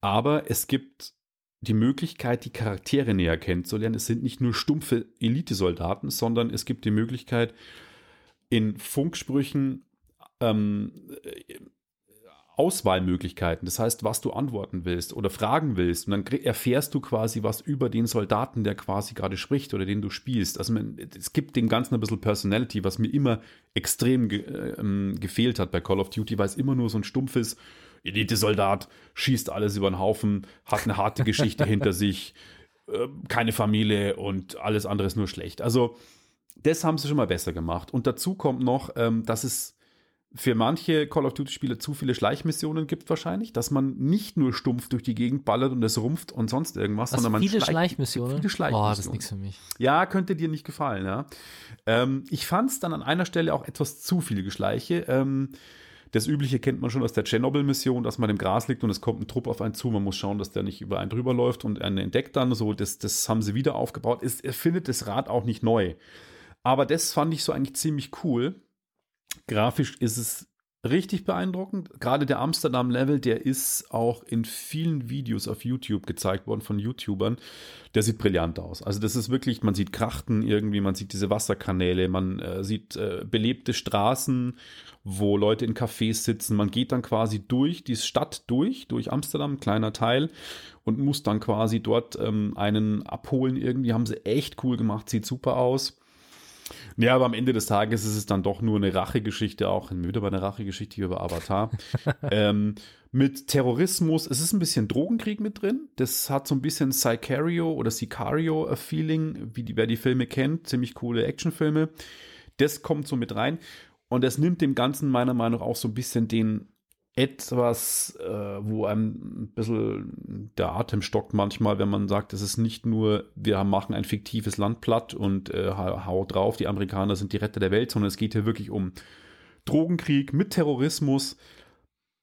Aber es gibt die Möglichkeit, die Charaktere näher kennenzulernen. Es sind nicht nur stumpfe Elitesoldaten, sondern es gibt die Möglichkeit, in Funksprüchen ähm, Auswahlmöglichkeiten. Das heißt, was du antworten willst oder fragen willst. Und dann erfährst du quasi was über den Soldaten, der quasi gerade spricht oder den du spielst. Also man, es gibt dem Ganzen ein bisschen Personality, was mir immer extrem ge äh, gefehlt hat bei Call of Duty, weil es immer nur so ein stumpfes Elite-Soldat, schießt alles über den Haufen, hat eine harte Geschichte hinter sich, äh, keine Familie und alles andere ist nur schlecht. Also das haben sie schon mal besser gemacht. Und dazu kommt noch, ähm, dass es für manche Call of Duty-Spiele zu viele Schleichmissionen gibt wahrscheinlich, dass man nicht nur stumpf durch die Gegend ballert und es rumpft und sonst irgendwas, Was, sondern man viele Schleichmissionen? Viele Schleichmissionen. Boah, das ist nichts für mich. Ja, könnte dir nicht gefallen, ja. Ähm, ich fand es dann an einer Stelle auch etwas zu viele Geschleiche. Ähm, das Übliche kennt man schon aus der Tschernobyl-Mission, dass man im Gras liegt und es kommt ein Trupp auf einen zu. Man muss schauen, dass der nicht über einen drüber läuft und einen entdeckt dann. So, das, das haben sie wieder aufgebaut. Es, er findet das Rad auch nicht neu. Aber das fand ich so eigentlich ziemlich cool. Grafisch ist es richtig beeindruckend. Gerade der Amsterdam-Level, der ist auch in vielen Videos auf YouTube gezeigt worden von YouTubern. Der sieht brillant aus. Also das ist wirklich, man sieht Krachten irgendwie, man sieht diese Wasserkanäle, man äh, sieht äh, belebte Straßen, wo Leute in Cafés sitzen. Man geht dann quasi durch die Stadt durch, durch Amsterdam, ein kleiner Teil, und muss dann quasi dort ähm, einen abholen irgendwie. Haben sie echt cool gemacht, sieht super aus. Ja, aber am Ende des Tages ist es dann doch nur eine Rachegeschichte, auch wieder bei einer Rachegeschichte über Avatar. ähm, mit Terrorismus, es ist ein bisschen Drogenkrieg mit drin. Das hat so ein bisschen Sicario oder Sicario-Feeling, wie die, wer die Filme kennt. Ziemlich coole Actionfilme. Das kommt so mit rein. Und das nimmt dem Ganzen meiner Meinung nach auch so ein bisschen den etwas, äh, wo einem ein bisschen der Atem stockt manchmal, wenn man sagt, es ist nicht nur, wir machen ein fiktives Land platt und äh, hau drauf, die Amerikaner sind die Retter der Welt, sondern es geht hier wirklich um Drogenkrieg mit Terrorismus.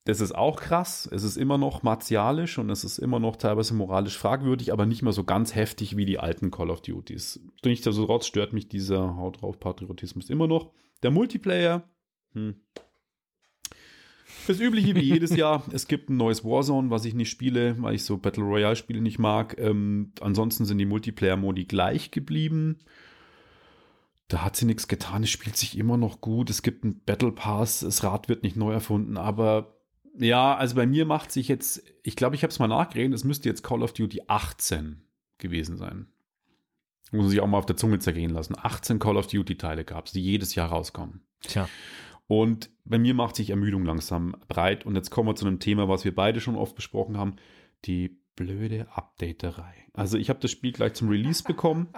Das ist auch krass. Es ist immer noch martialisch und es ist immer noch teilweise moralisch fragwürdig, aber nicht mehr so ganz heftig wie die alten Call of Duties. Nichtsdestotrotz stört mich dieser Haut drauf Patriotismus immer noch. Der Multiplayer, hm, das Übliche wie jedes Jahr. Es gibt ein neues Warzone, was ich nicht spiele, weil ich so Battle Royale-Spiele nicht mag. Ähm, ansonsten sind die Multiplayer-Modi gleich geblieben. Da hat sie nichts getan. Es spielt sich immer noch gut. Es gibt einen Battle Pass. Das Rad wird nicht neu erfunden. Aber ja, also bei mir macht sich jetzt, ich glaube, ich habe es mal nachgerechnet, es müsste jetzt Call of Duty 18 gewesen sein. Muss man sich auch mal auf der Zunge zergehen lassen. 18 Call of Duty-Teile gab es, die jedes Jahr rauskommen. Tja. Und bei mir macht sich Ermüdung langsam breit. Und jetzt kommen wir zu einem Thema, was wir beide schon oft besprochen haben. Die blöde Updaterei. Also ich habe das Spiel gleich zum Release bekommen.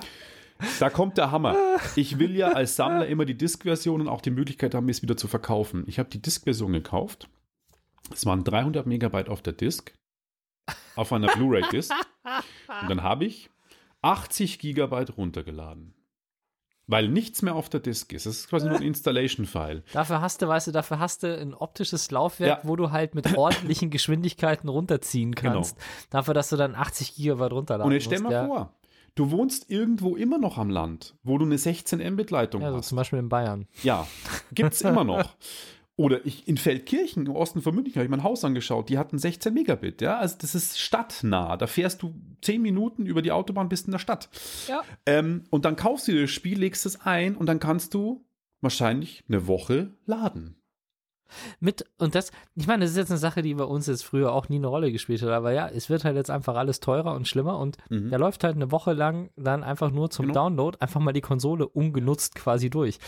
Da kommt der Hammer. Ich will ja als Sammler immer die Disk-Version und auch die Möglichkeit haben, es wieder zu verkaufen. Ich habe die Disk-Version gekauft. Es waren 300 Megabyte auf der Disk. Auf einer Blu-ray-Disk. Und dann habe ich 80 Gigabyte runtergeladen. Weil nichts mehr auf der Disk ist. Es ist quasi nur ein Installation-File. Dafür hast du, weißt du, dafür hast du ein optisches Laufwerk, Ja. wo du halt mit ordentlichen Geschwindigkeiten runterziehen kannst. Dafür, dass du dann 80 Gigabyte runterladen Und jetzt stell musst. mal ja. vor, du wohnst irgendwo immer noch am Land, wo du eine 16 Mbit-Leitung Ja, so hast. zum Beispiel in Bayern. Ja, gibt's immer noch. Oder ich, in Feldkirchen, im Osten von München, habe ich mein Haus angeschaut, die hatten 16 Megabit, ja. Also das ist stadtnah. Da fährst du 10 Minuten über die Autobahn, bist in der Stadt. Ja. Ähm, und dann kaufst du dir das Spiel, legst es ein und dann kannst du wahrscheinlich eine Woche laden. Mit, und das, ich meine, das ist jetzt eine Sache, die bei uns jetzt früher auch nie eine Rolle gespielt hat, aber ja, es wird halt jetzt einfach alles teurer und schlimmer und mhm. da läuft halt eine Woche lang dann einfach nur zum genau. Download einfach mal die Konsole ungenutzt quasi durch.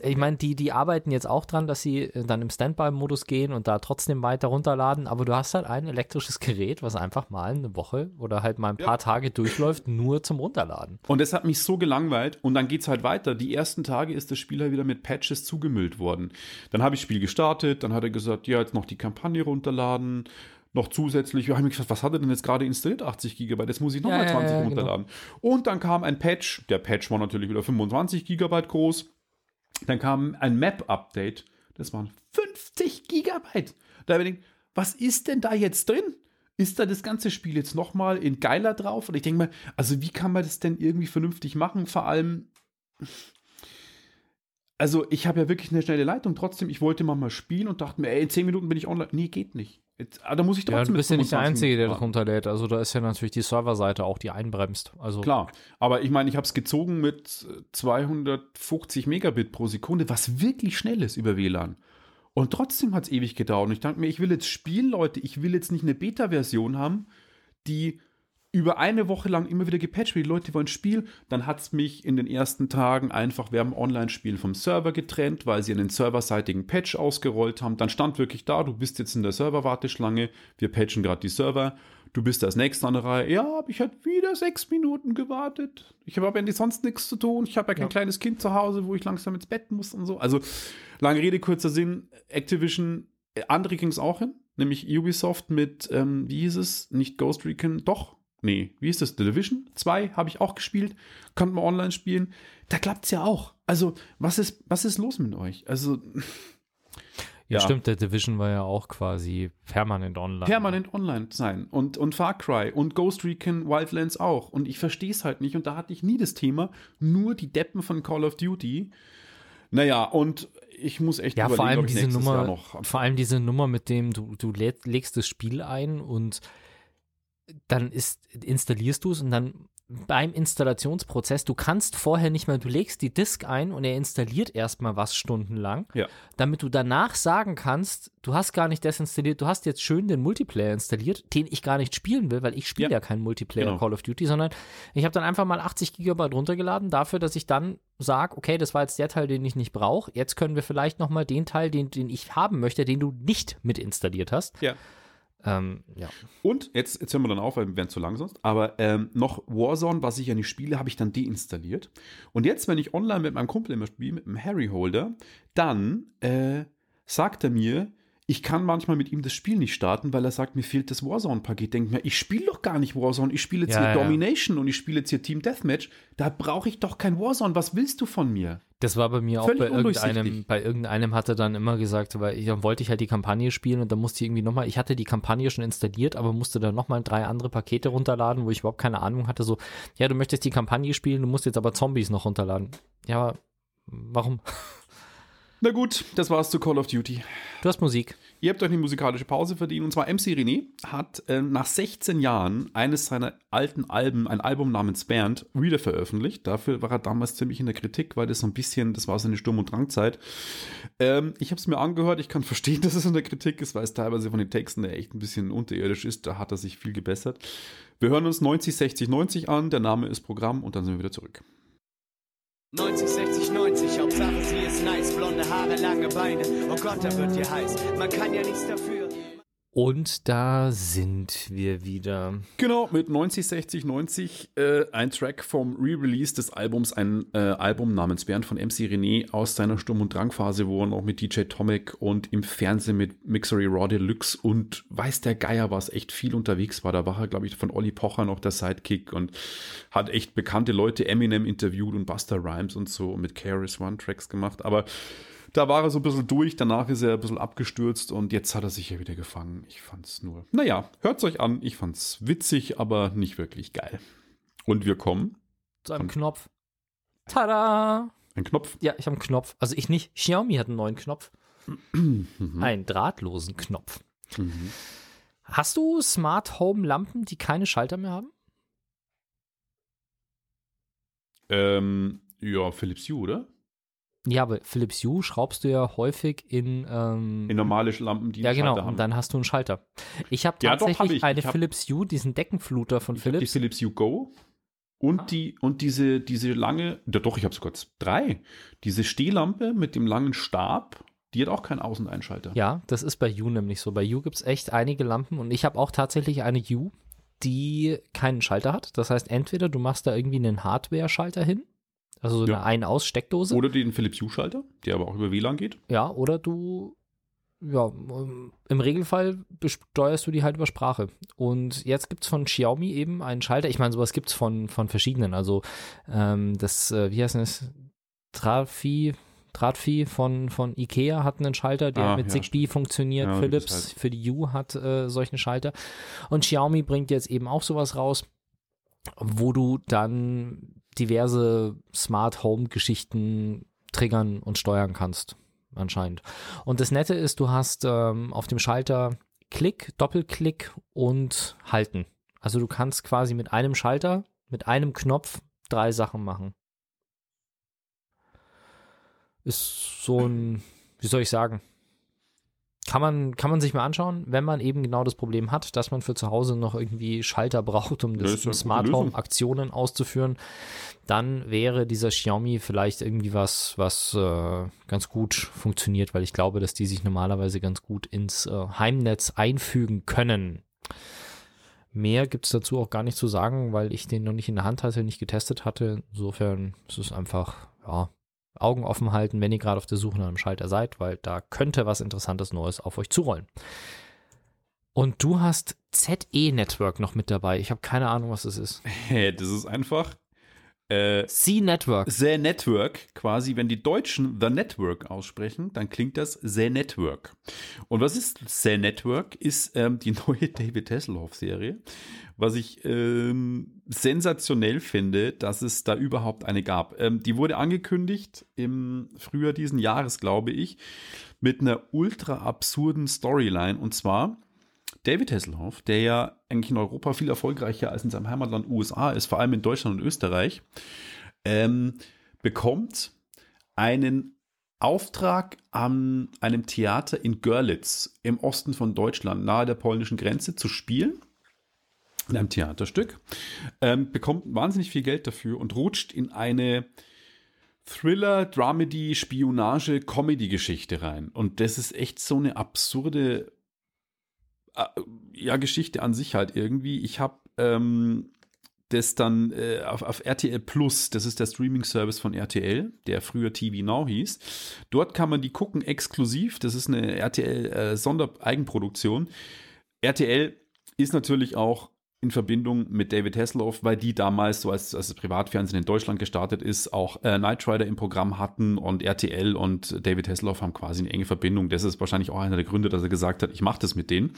Ich meine, die, die arbeiten jetzt auch dran, dass sie äh, dann im Standby-Modus gehen und da trotzdem weiter runterladen, aber du hast halt ein elektrisches Gerät, was einfach mal eine Woche oder halt mal ein paar ja. Tage durchläuft, nur zum Runterladen. Und das hat mich so gelangweilt und dann geht es halt weiter. Die ersten Tage ist das Spiel halt wieder mit Patches zugemüllt worden. Dann habe ich das Spiel gestartet, gestartet, dann hat er gesagt, ja, jetzt noch die Kampagne runterladen, noch zusätzlich, wir haben gesagt, was hat er denn jetzt gerade installiert? 80 Gigabyte, jetzt muss ich nochmal ja, 20 ja, ja, genau. runterladen. Genau. Und dann kam ein Patch, der Patch war natürlich wieder 25 Gigabyte groß. Dann kam ein Map-Update, das waren 50 Gigabyte. Da habe ich gedacht, was ist denn da jetzt drin? Ist da das ganze Spiel jetzt nochmal in geiler drauf? Und ich denke mal, also wie kann man das denn irgendwie vernünftig machen? Vor allem, also ich habe ja wirklich eine schnelle Leitung. Trotzdem, ich wollte mal spielen und dachte mir, ey, in 10 Minuten bin ich online. Nee, geht nicht. Jetzt, ah, da muss ich trotzdem. Ja, du bist ja nicht der Einzige, der das runterlädt. Also da ist ja natürlich die Serverseite auch, die einbremst. Also Klar, aber ich meine, ich habe es gezogen mit 250 Megabit pro Sekunde, was wirklich schnell ist über WLAN. Und trotzdem hat es ewig gedauert. Und ich dachte mir, ich will jetzt spielen, Leute. Ich will jetzt nicht eine Beta-Version haben, die über eine Woche lang immer wieder gepatcht wird. Die Leute wollen Spiel. Dann hat es mich in den ersten Tagen einfach, wir haben Online-Spiel vom Server getrennt, weil sie einen serverseitigen Patch ausgerollt haben. Dann stand wirklich da, du bist jetzt in der Server-Warteschlange, wir patchen gerade die Server. Du bist als nächster an der Reihe. Ja, habe ich halt wieder sechs Minuten gewartet. Ich habe aber sonst nichts zu tun. Ich habe ja kein ja. kleines Kind zu Hause, wo ich langsam ins Bett muss und so. Also, lange Rede, kurzer Sinn. Activision, äh, andere ging es auch hin, nämlich Ubisoft mit, ähm, wie hieß es? Nicht Ghost Recon, doch, nee, wie ist das? The Division 2 habe ich auch gespielt, konnte man online spielen. Da klappt es ja auch. Also, was ist, was ist los mit euch? Also. Ja, ja, stimmt, der Division war ja auch quasi permanent online. Permanent online sein. Und, und Far Cry und Ghost Recon Wildlands auch. Und ich verstehe es halt nicht. Und da hatte ich nie das Thema, nur die Deppen von Call of Duty. Naja, und ich muss echt ja, vor allem diese Nummer, vor allem diese Nummer, mit dem du, du legst das Spiel ein und dann ist, installierst du es und dann beim Installationsprozess, du kannst vorher nicht mehr, du legst die Disk ein und er installiert erstmal was stundenlang, ja. damit du danach sagen kannst, du hast gar nicht desinstalliert, du hast jetzt schön den Multiplayer installiert, den ich gar nicht spielen will, weil ich spiele ja. ja keinen Multiplayer genau. Call of Duty, sondern ich habe dann einfach mal 80 Gigabyte runtergeladen dafür, dass ich dann sage, okay, das war jetzt der Teil, den ich nicht brauche, jetzt können wir vielleicht nochmal den Teil, den, den ich haben möchte, den du nicht mit installiert hast. Ja ähm, ja. Und, jetzt, jetzt hören wir dann auf, weil wir werden zu lang sonst, aber ähm, noch Warzone, was ich ja nicht spiele, habe ich dann deinstalliert. Und jetzt, wenn ich online mit meinem Kumpel immer spiele, mit dem Harry Holder, dann äh, sagt er mir, ich kann manchmal mit ihm das Spiel nicht starten, weil er sagt, mir fehlt das Warzone-Paket. Denkt mir, ich spiele doch gar nicht Warzone, ich spiele jetzt ja, hier ja. Domination und ich spiele jetzt hier Team Deathmatch. Da brauche ich doch kein Warzone. Was willst du von mir? Das war bei mir auch bei irgendeinem, bei irgendeinem hat er dann immer gesagt, weil ich, dann wollte ich halt die Kampagne spielen und dann musste ich irgendwie nochmal, ich hatte die Kampagne schon installiert, aber musste dann nochmal drei andere Pakete runterladen, wo ich überhaupt keine Ahnung hatte, so, ja, du möchtest die Kampagne spielen, du musst jetzt aber Zombies noch runterladen. Ja, warum? Na gut, das war's zu Call of Duty. Du hast Musik. Ihr habt euch eine musikalische Pause verdient. Und zwar MC René hat äh, nach 16 Jahren eines seiner alten Alben, ein Album namens Band, wieder veröffentlicht. Dafür war er damals ziemlich in der Kritik, weil das so ein bisschen, das war seine Sturm- und Drangzeit. Ähm, ich habe es mir angehört. Ich kann verstehen, dass es in der Kritik ist, weil es teilweise von den Texten der echt ein bisschen unterirdisch ist. Da hat er sich viel gebessert. Wir hören uns 90, 60, 90 an. Der Name ist Programm und dann sind wir wieder zurück. 90, 60, 90, Hauptsache sie ist nice, blonde Haare, lange Beine, oh Gott, da wird ihr heiß, man kann ja nichts dafür. Und da sind wir wieder. Genau, mit 90, 60, 90 äh, ein Track vom Re-Release des Albums, ein äh, Album namens Bernd von MC René aus seiner Sturm- und Drangphase, wo er noch mit DJ Tomic und im Fernsehen mit Mixery Raw Deluxe und weiß der Geier was echt viel unterwegs war. Da war er, glaube ich, von Olli Pocher noch der Sidekick und hat echt bekannte Leute Eminem interviewt und Buster Rhymes und so und mit Keras One Tracks gemacht. Aber da war er so ein bisschen durch, danach ist er ein bisschen abgestürzt und jetzt hat er sich ja wieder gefangen. Ich fand's nur, naja, hört's euch an. Ich fand's witzig, aber nicht wirklich geil. Und wir kommen zu einem Knopf. Tada! Ein Knopf? Ja, ich habe einen Knopf. Also ich nicht. Xiaomi hat einen neuen Knopf. Mhm. Einen drahtlosen Knopf. Mhm. Hast du Smart Home Lampen, die keine Schalter mehr haben? Ähm, ja, Philips Hue, oder? Ja, aber Philips Hue schraubst du ja häufig in, ähm, in normale Lampen, die Ja, genau, Schalter haben. und dann hast du einen Schalter. Ich habe Ja, doch, tatsächlich hab ich. eine Ich hab- Philips Hue, diesen Deckenfluter von hab die Philips. Philips Hue Go und die und diese diese lange, ja doch, ich habe sogar drei. Diese Stehlampe mit dem langen Stab, die hat auch keinen Außeneinschalter. Ja, das ist bei Hue nämlich so. Bei Hue gibt es echt einige Lampen und ich habe auch tatsächlich eine Hue, die keinen Schalter hat. Das heißt, entweder du machst da irgendwie einen Hardware-Schalter hin, also so Ja. eine Ein-Aus-Steckdose. Oder den Philips Hue Schalter, der aber auch über WLAN geht. Ja, oder du, ja, ähm, im Regelfall besteuerst du die halt über Sprache. Und jetzt gibt es von Xiaomi eben einen Schalter. Ich meine, sowas gibt es von, von verschiedenen. Also ähm, das, äh, wie heißt das? Trafi, Drahtvieh von, von Ikea hat einen Schalter, der Ah, mit ja. Zigbee funktioniert. Ja, Philips halt- für die U hat äh, solchen Schalter. Und Xiaomi bringt jetzt eben auch sowas raus, wo du dann diverse Smart Home Geschichten triggern und steuern kannst, anscheinend. Und das Nette ist, du hast ähm, auf dem Schalter Klick, Doppelklick und Halten. Also du kannst quasi mit einem Schalter, mit einem Knopf drei Sachen machen. Ist so ein, wie soll ich sagen, kann man, kann man sich mal anschauen, wenn man eben genau das Problem hat, dass man für zu Hause noch irgendwie Schalter braucht, um Das eine Smart Home. Aktionen auszuführen, dann wäre dieser Xiaomi vielleicht irgendwie was, was äh, ganz gut funktioniert, weil ich glaube, dass die sich normalerweise ganz gut ins äh, Heimnetz einfügen können. Mehr gibt es dazu auch gar nicht zu sagen, weil ich den noch nicht in der Hand hatte, nicht getestet hatte. Insofern ist es einfach, ja, Augen offen halten, wenn ihr gerade auf der Suche nach einem Schalter seid, weil da könnte was Interessantes Neues auf euch zurollen. Und du hast ZE Network noch mit dabei. Ich habe keine Ahnung, was das ist. Hä, das ist einfach äh, C Network. The Network, quasi, wenn die Deutschen The Network aussprechen, dann klingt das The Network. Und was ist The Network? Ist ähm, die neue David Hasselhoff-Serie, was ich ähm, sensationell finde, dass es da überhaupt eine gab. Ähm, die wurde angekündigt im Frühjahr diesen Jahres, glaube ich, mit einer ultra absurden Storyline. Und zwar David Hasselhoff, der ja eigentlich in Europa viel erfolgreicher als in seinem Heimatland USA ist, vor allem in Deutschland und Österreich, ähm, bekommt einen Auftrag an einem Theater in Görlitz im Osten von Deutschland, nahe der polnischen Grenze, zu spielen. In einem Theaterstück. Ähm, bekommt wahnsinnig viel Geld dafür und rutscht in eine Thriller, Dramedy, Spionage, Comedy-Geschichte rein. Und das ist echt so eine absurde ja, Geschichte an sich halt irgendwie. Ich habe ähm, das dann äh, auf, auf RTL Plus, das ist der Streaming-Service von RTL, der früher TV Now hieß. Dort kann man die gucken exklusiv. Das ist eine RTL-Sondereigenproduktion. RTL ist natürlich auch in Verbindung mit David Hasselhoff, weil die damals, so als, als das Privatfernsehen in Deutschland gestartet ist, auch äh, Knight Rider im Programm hatten und RTL und David Hasselhoff haben quasi eine enge Verbindung. Das ist wahrscheinlich auch einer der Gründe, dass er gesagt hat, ich mache das mit denen.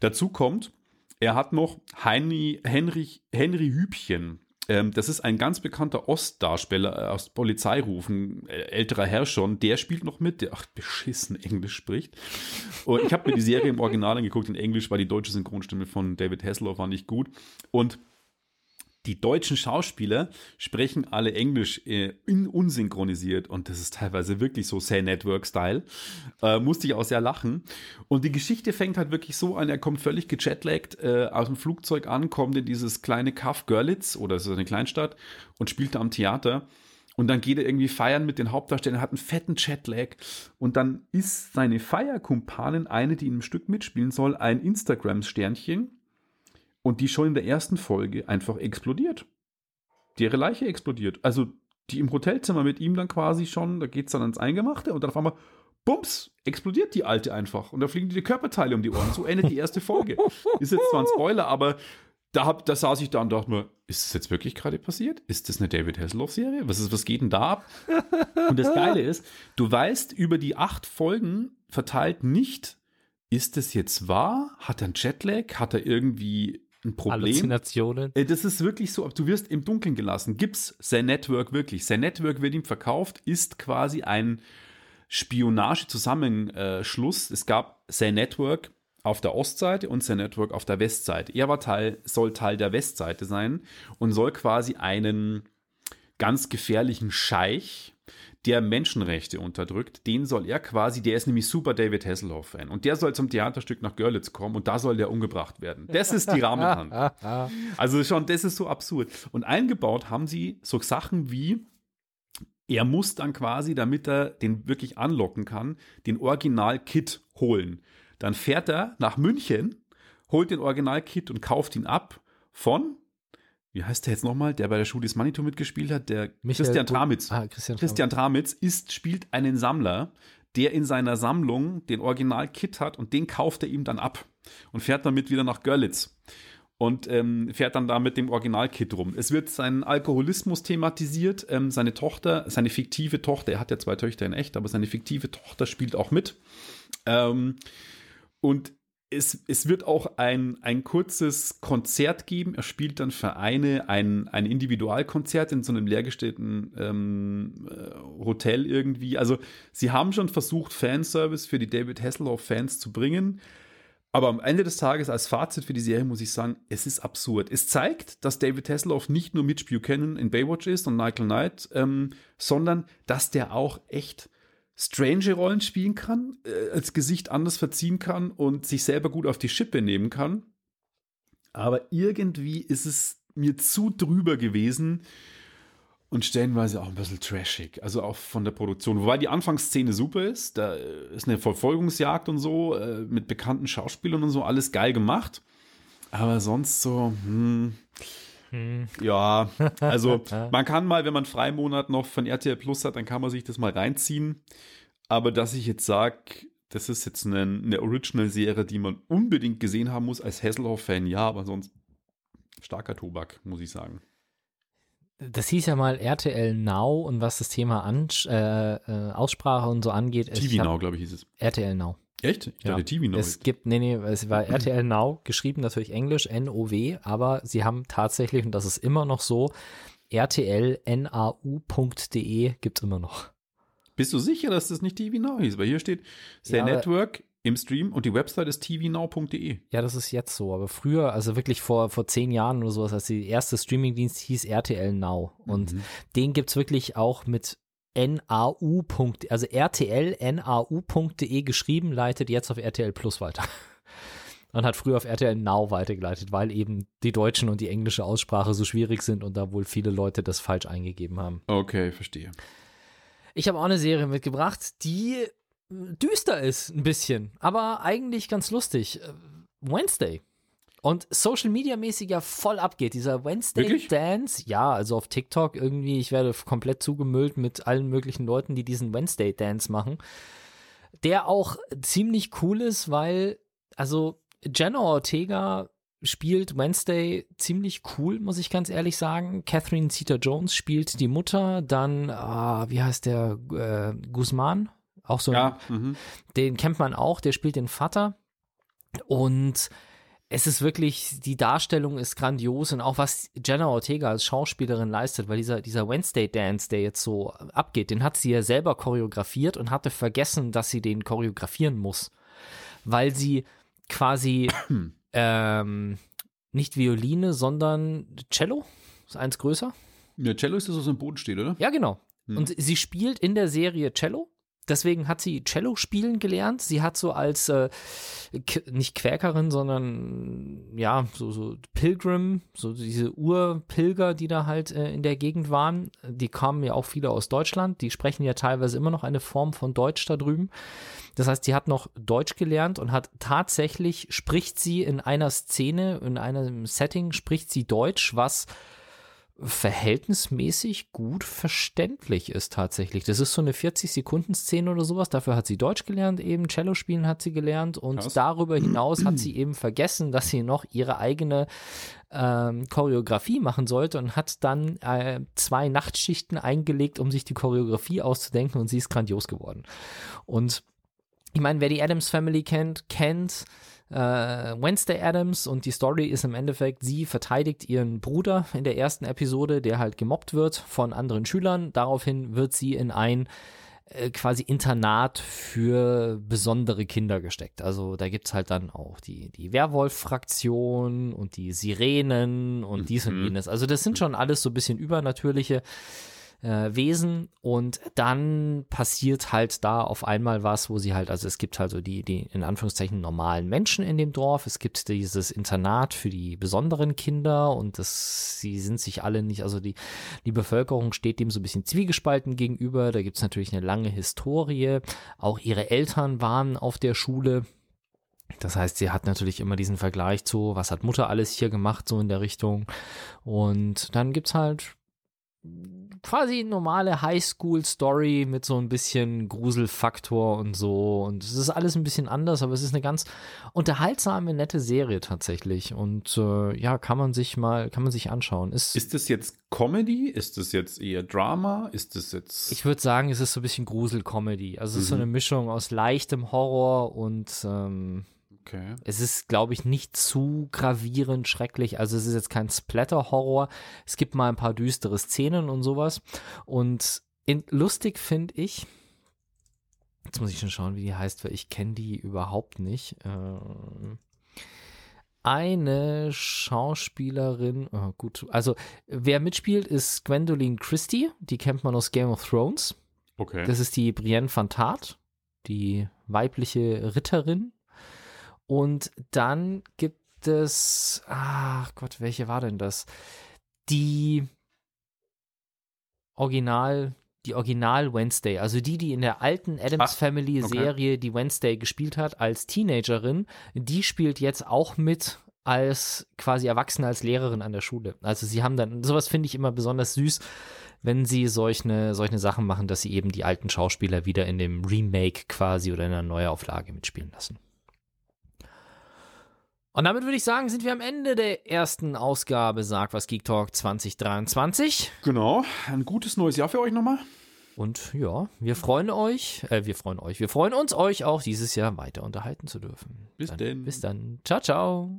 Dazu kommt, er hat noch Henry, Henry, Henry Hübchen. Ähm, das ist ein ganz bekannter Ostdarsteller äh, aus Polizeirufen, älterer Herr schon. Der spielt noch mit, der ach, beschissen Englisch spricht. Und ich habe mir die Serie im Original angeguckt in Englisch, weil die deutsche Synchronstimme von David Hasselhoff war nicht gut. Und die deutschen Schauspieler sprechen alle Englisch äh, in unsynchronisiert und das ist teilweise wirklich so Say Network-Style. Äh, musste ich auch sehr lachen. Und die Geschichte fängt halt wirklich so an, er kommt völlig gejetlaggt äh, aus dem Flugzeug an, kommt in dieses kleine Kaff Görlitz oder ist eine Kleinstadt und spielt da am Theater. Und dann geht er irgendwie feiern mit den Hauptdarstellern, hat einen fetten Jetlag. Und dann ist seine Feierkumpanin, eine, die in einem Stück mitspielen soll, ein Instagram-Sternchen und die schon in der ersten Folge einfach explodiert. Die ihre Leiche explodiert. Also die im Hotelzimmer mit ihm dann quasi schon, da geht es dann ans Eingemachte und dann auf einmal, bums, explodiert die Alte einfach. Und da fliegen die Körperteile um die Ohren. So endet die erste Folge. Ist jetzt zwar ein Spoiler, aber da, hab, da saß ich da und dachte mir, ist das jetzt wirklich gerade passiert? Ist das eine David Hasselhoff-Serie? Was, was geht denn da ab? Und das Geile ist, du weißt über die acht Folgen verteilt nicht, ist das jetzt wahr? Hat er einen Jetlag? Hat er irgendwie ein Problem? Halluzinationen. Äh, Das ist wirklich so, du wirst im Dunkeln gelassen. Gibt's sein Network wirklich? Sein Network wird ihm verkauft, ist quasi ein Spionage-Zusammenschluss. Es gab sein Network auf der Ostseite und sein Network auf der Westseite. Er war Teil, soll Teil der Westseite sein und soll quasi einen ganz gefährlichen Scheich, der Menschenrechte unterdrückt, den soll er quasi, der ist nämlich super David Hasselhoff-Fan und der soll zum Theaterstück nach Görlitz kommen und da soll der umgebracht werden. Das ist die Rahmenhandlung. also schon, das ist so absurd. Und eingebaut haben sie so Sachen wie, er muss dann quasi, damit er den wirklich anlocken kann, den Original-Kit holen. Dann fährt er nach München, holt den Original-Kit und kauft ihn ab von wie heißt der jetzt nochmal, der bei der Schule des Manitou mitgespielt hat, der Michael Christian Tramitz. Ah, Christian, Christian Tramitz ist, spielt einen Sammler, der in seiner Sammlung den Original-Kit hat und den kauft er ihm dann ab und fährt damit wieder nach Görlitz und ähm, fährt dann da mit dem Original-Kit rum. Es wird sein Alkoholismus thematisiert. Ähm, seine Tochter, seine fiktive Tochter, er hat ja zwei Töchter in echt, aber seine fiktive Tochter spielt auch mit. Ähm, und es, es wird auch ein, ein kurzes Konzert geben. Er spielt dann für eine ein, ein Individualkonzert in so einem leergestellten ähm, äh, Hotel irgendwie. Also sie haben schon versucht, Fanservice für die David Hasselhoff-Fans zu bringen. Aber am Ende des Tages als Fazit für die Serie muss ich sagen, es ist absurd. Es zeigt, dass David Hasselhoff nicht nur Mitch Buchanan in Baywatch ist und Michael Knight, ähm, sondern dass der auch echt strange Rollen spielen kann, äh, als Gesicht anders verziehen kann und sich selber gut auf die Schippe nehmen kann. Aber irgendwie ist es mir zu drüber gewesen und stellenweise auch ein bisschen trashig. Also auch von der Produktion. Wobei die Anfangsszene super ist. Da ist eine Verfolgungsjagd und so äh, mit bekannten Schauspielern und so. Alles geil gemacht. Aber sonst so, hm, hm. Ja, also man kann mal, wenn man Freimonat noch von RTL Plus hat, dann kann man sich das mal reinziehen. Aber dass ich jetzt sage, das ist jetzt eine, eine Original-Serie, die man unbedingt gesehen haben muss als Hasselhoff-Fan, ja, aber sonst starker Tobak, muss ich sagen. Das hieß ja mal RTL Now und was das Thema An äh, äh, Aussprache und so angeht. TV Now, glaube ich, hieß es. RTL Now. Echt? Ich dachte TV Now. Es gibt, nee, nee, es war RTL Now, geschrieben natürlich Englisch, N-O-W, aber sie haben tatsächlich, und das ist immer noch so, rtlnau.de gibt es immer noch. Bist du sicher, dass das nicht TV Now hieß? Weil hier steht Say ja, Network im Stream und die Website ist tvnow.de. Ja, das ist jetzt so. Aber früher, also wirklich vor, vor zehn Jahren oder sowas, als die erste Streamingdienst hieß RTL Now. Und mhm. den gibt es wirklich auch mit nau. also rtlnau.de geschrieben, leitet jetzt auf RTL Plus weiter. Und hat früher auf RTL Now weitergeleitet, weil eben die deutschen und die englische Aussprache so schwierig sind und da wohl viele Leute das falsch eingegeben haben. Okay, verstehe. Ich habe auch eine Serie mitgebracht, die äh, düster ist, ein bisschen, aber eigentlich ganz lustig. Äh, Wednesday und Social Media mäßig ja voll abgeht. Dieser Wednesday Wirklich? Dance, ja, also auf TikTok irgendwie, ich werde komplett zugemüllt mit allen möglichen Leuten, die diesen Wednesday Dance machen. Der auch ziemlich cool ist, weil, also Jenna Ortega spielt Wednesday ziemlich cool, muss ich ganz ehrlich sagen. Catherine Zeta Jones spielt die Mutter, dann, ah, wie heißt der, äh, Guzman? Auch so, ja, ein, den kennt man auch, der spielt den Vater. Und es ist wirklich, die Darstellung ist grandios und auch was Jenna Ortega als Schauspielerin leistet, weil dieser, dieser Wednesday Dance, der jetzt so abgeht, den hat sie ja selber choreografiert und hatte vergessen, dass sie den choreografieren muss. Weil sie quasi ähm, nicht Violine, sondern Cello, ist eins größer. Ja, Cello ist das, was im Boden steht, oder? Ja, genau. Hm. Und sie spielt in der Serie Cello deswegen hat sie Cello spielen gelernt. Sie hat so als äh, nicht Quäkerin, sondern ja, so, so Pilgrim, so diese Urpilger, die da halt äh, in der Gegend waren, die kamen ja auch viele aus Deutschland. Die sprechen ja teilweise immer noch eine Form von Deutsch da drüben. Das heißt, sie hat noch Deutsch gelernt und hat tatsächlich, spricht sie in einer Szene, in einem Setting, spricht sie Deutsch, was verhältnismäßig gut verständlich ist tatsächlich. Das ist so eine 40-Sekunden-Szene oder sowas. Dafür hat sie Deutsch gelernt, eben Cello spielen hat sie gelernt und Krass. darüber hinaus hat sie eben vergessen, dass sie noch ihre eigene ähm, Choreografie machen sollte und hat dann äh, zwei Nachtschichten eingelegt, um sich die Choreografie auszudenken und sie ist grandios geworden. Und ich meine, wer die Adams Family kennt, kennt äh, Wednesday Adams und die Story ist im Endeffekt, sie verteidigt ihren Bruder in der ersten Episode, der halt gemobbt wird von anderen Schülern. Daraufhin wird sie in ein äh, quasi Internat für besondere Kinder gesteckt. Also da gibt es halt dann auch die, die Werwolf-Fraktion und die Sirenen und dies und mhm. jenes. Also das sind schon alles so ein bisschen übernatürliche äh, Wesen und dann passiert halt da auf einmal was, wo sie halt, also es gibt halt so die, die in Anführungszeichen normalen Menschen in dem Dorf, es gibt dieses Internat für die besonderen Kinder und das, sie sind sich alle nicht, also die, die Bevölkerung steht dem so ein bisschen zwiegespalten gegenüber, da gibt es natürlich eine lange Historie, auch ihre Eltern waren auf der Schule, das heißt, sie hat natürlich immer diesen Vergleich zu, was hat Mutter alles hier gemacht, so in der Richtung. Und dann gibt es halt quasi normale Highschool-Story mit so ein bisschen Gruselfaktor und so. Und es ist alles ein bisschen anders, aber es ist eine ganz unterhaltsame, nette Serie tatsächlich. Und äh, ja, kann man sich mal, kann man sich anschauen. Ist, ist das jetzt Comedy? Ist das jetzt eher Drama? Ist das jetzt. Ich würde sagen, es ist so ein bisschen Grusel-Comedy. Also es mhm. ist so mhm. eine Mischung aus leichtem Horror und ähm, Okay. Es ist, glaube ich, nicht zu gravierend schrecklich. Also es ist jetzt kein Splatter-Horror. Es gibt mal ein paar düstere Szenen und sowas. Und in, lustig finde ich, jetzt muss ich schon schauen, wie die heißt, weil ich kenne die überhaupt nicht. Äh, eine Schauspielerin, oh, gut, also wer mitspielt, ist Gwendolyn Christie, die kennt man aus Game of Thrones. Okay. Das ist die Brienne van Tart, die weibliche Ritterin und dann gibt es, ach Gott, welche war denn das? Die Original, die Original Wednesday, also die, die in der alten Adams ach, Family Serie okay. die Wednesday gespielt hat als Teenagerin, die spielt jetzt auch mit als quasi Erwachsene, als Lehrerin an der Schule. Also sie haben dann, sowas finde ich immer besonders süß, wenn sie solche, solche Sachen machen, dass sie eben die alten Schauspieler wieder in dem Remake quasi oder in einer Neuauflage mitspielen lassen. Und damit würde ich sagen, sind wir am Ende der ersten Ausgabe Sag was Geek Talk 2023. Genau, ein gutes neues Jahr für euch nochmal. Und ja, wir freuen euch, äh, wir freuen euch, wir freuen uns, euch auch dieses Jahr weiter unterhalten zu dürfen. Bis dann. Bis dann. Ciao, ciao.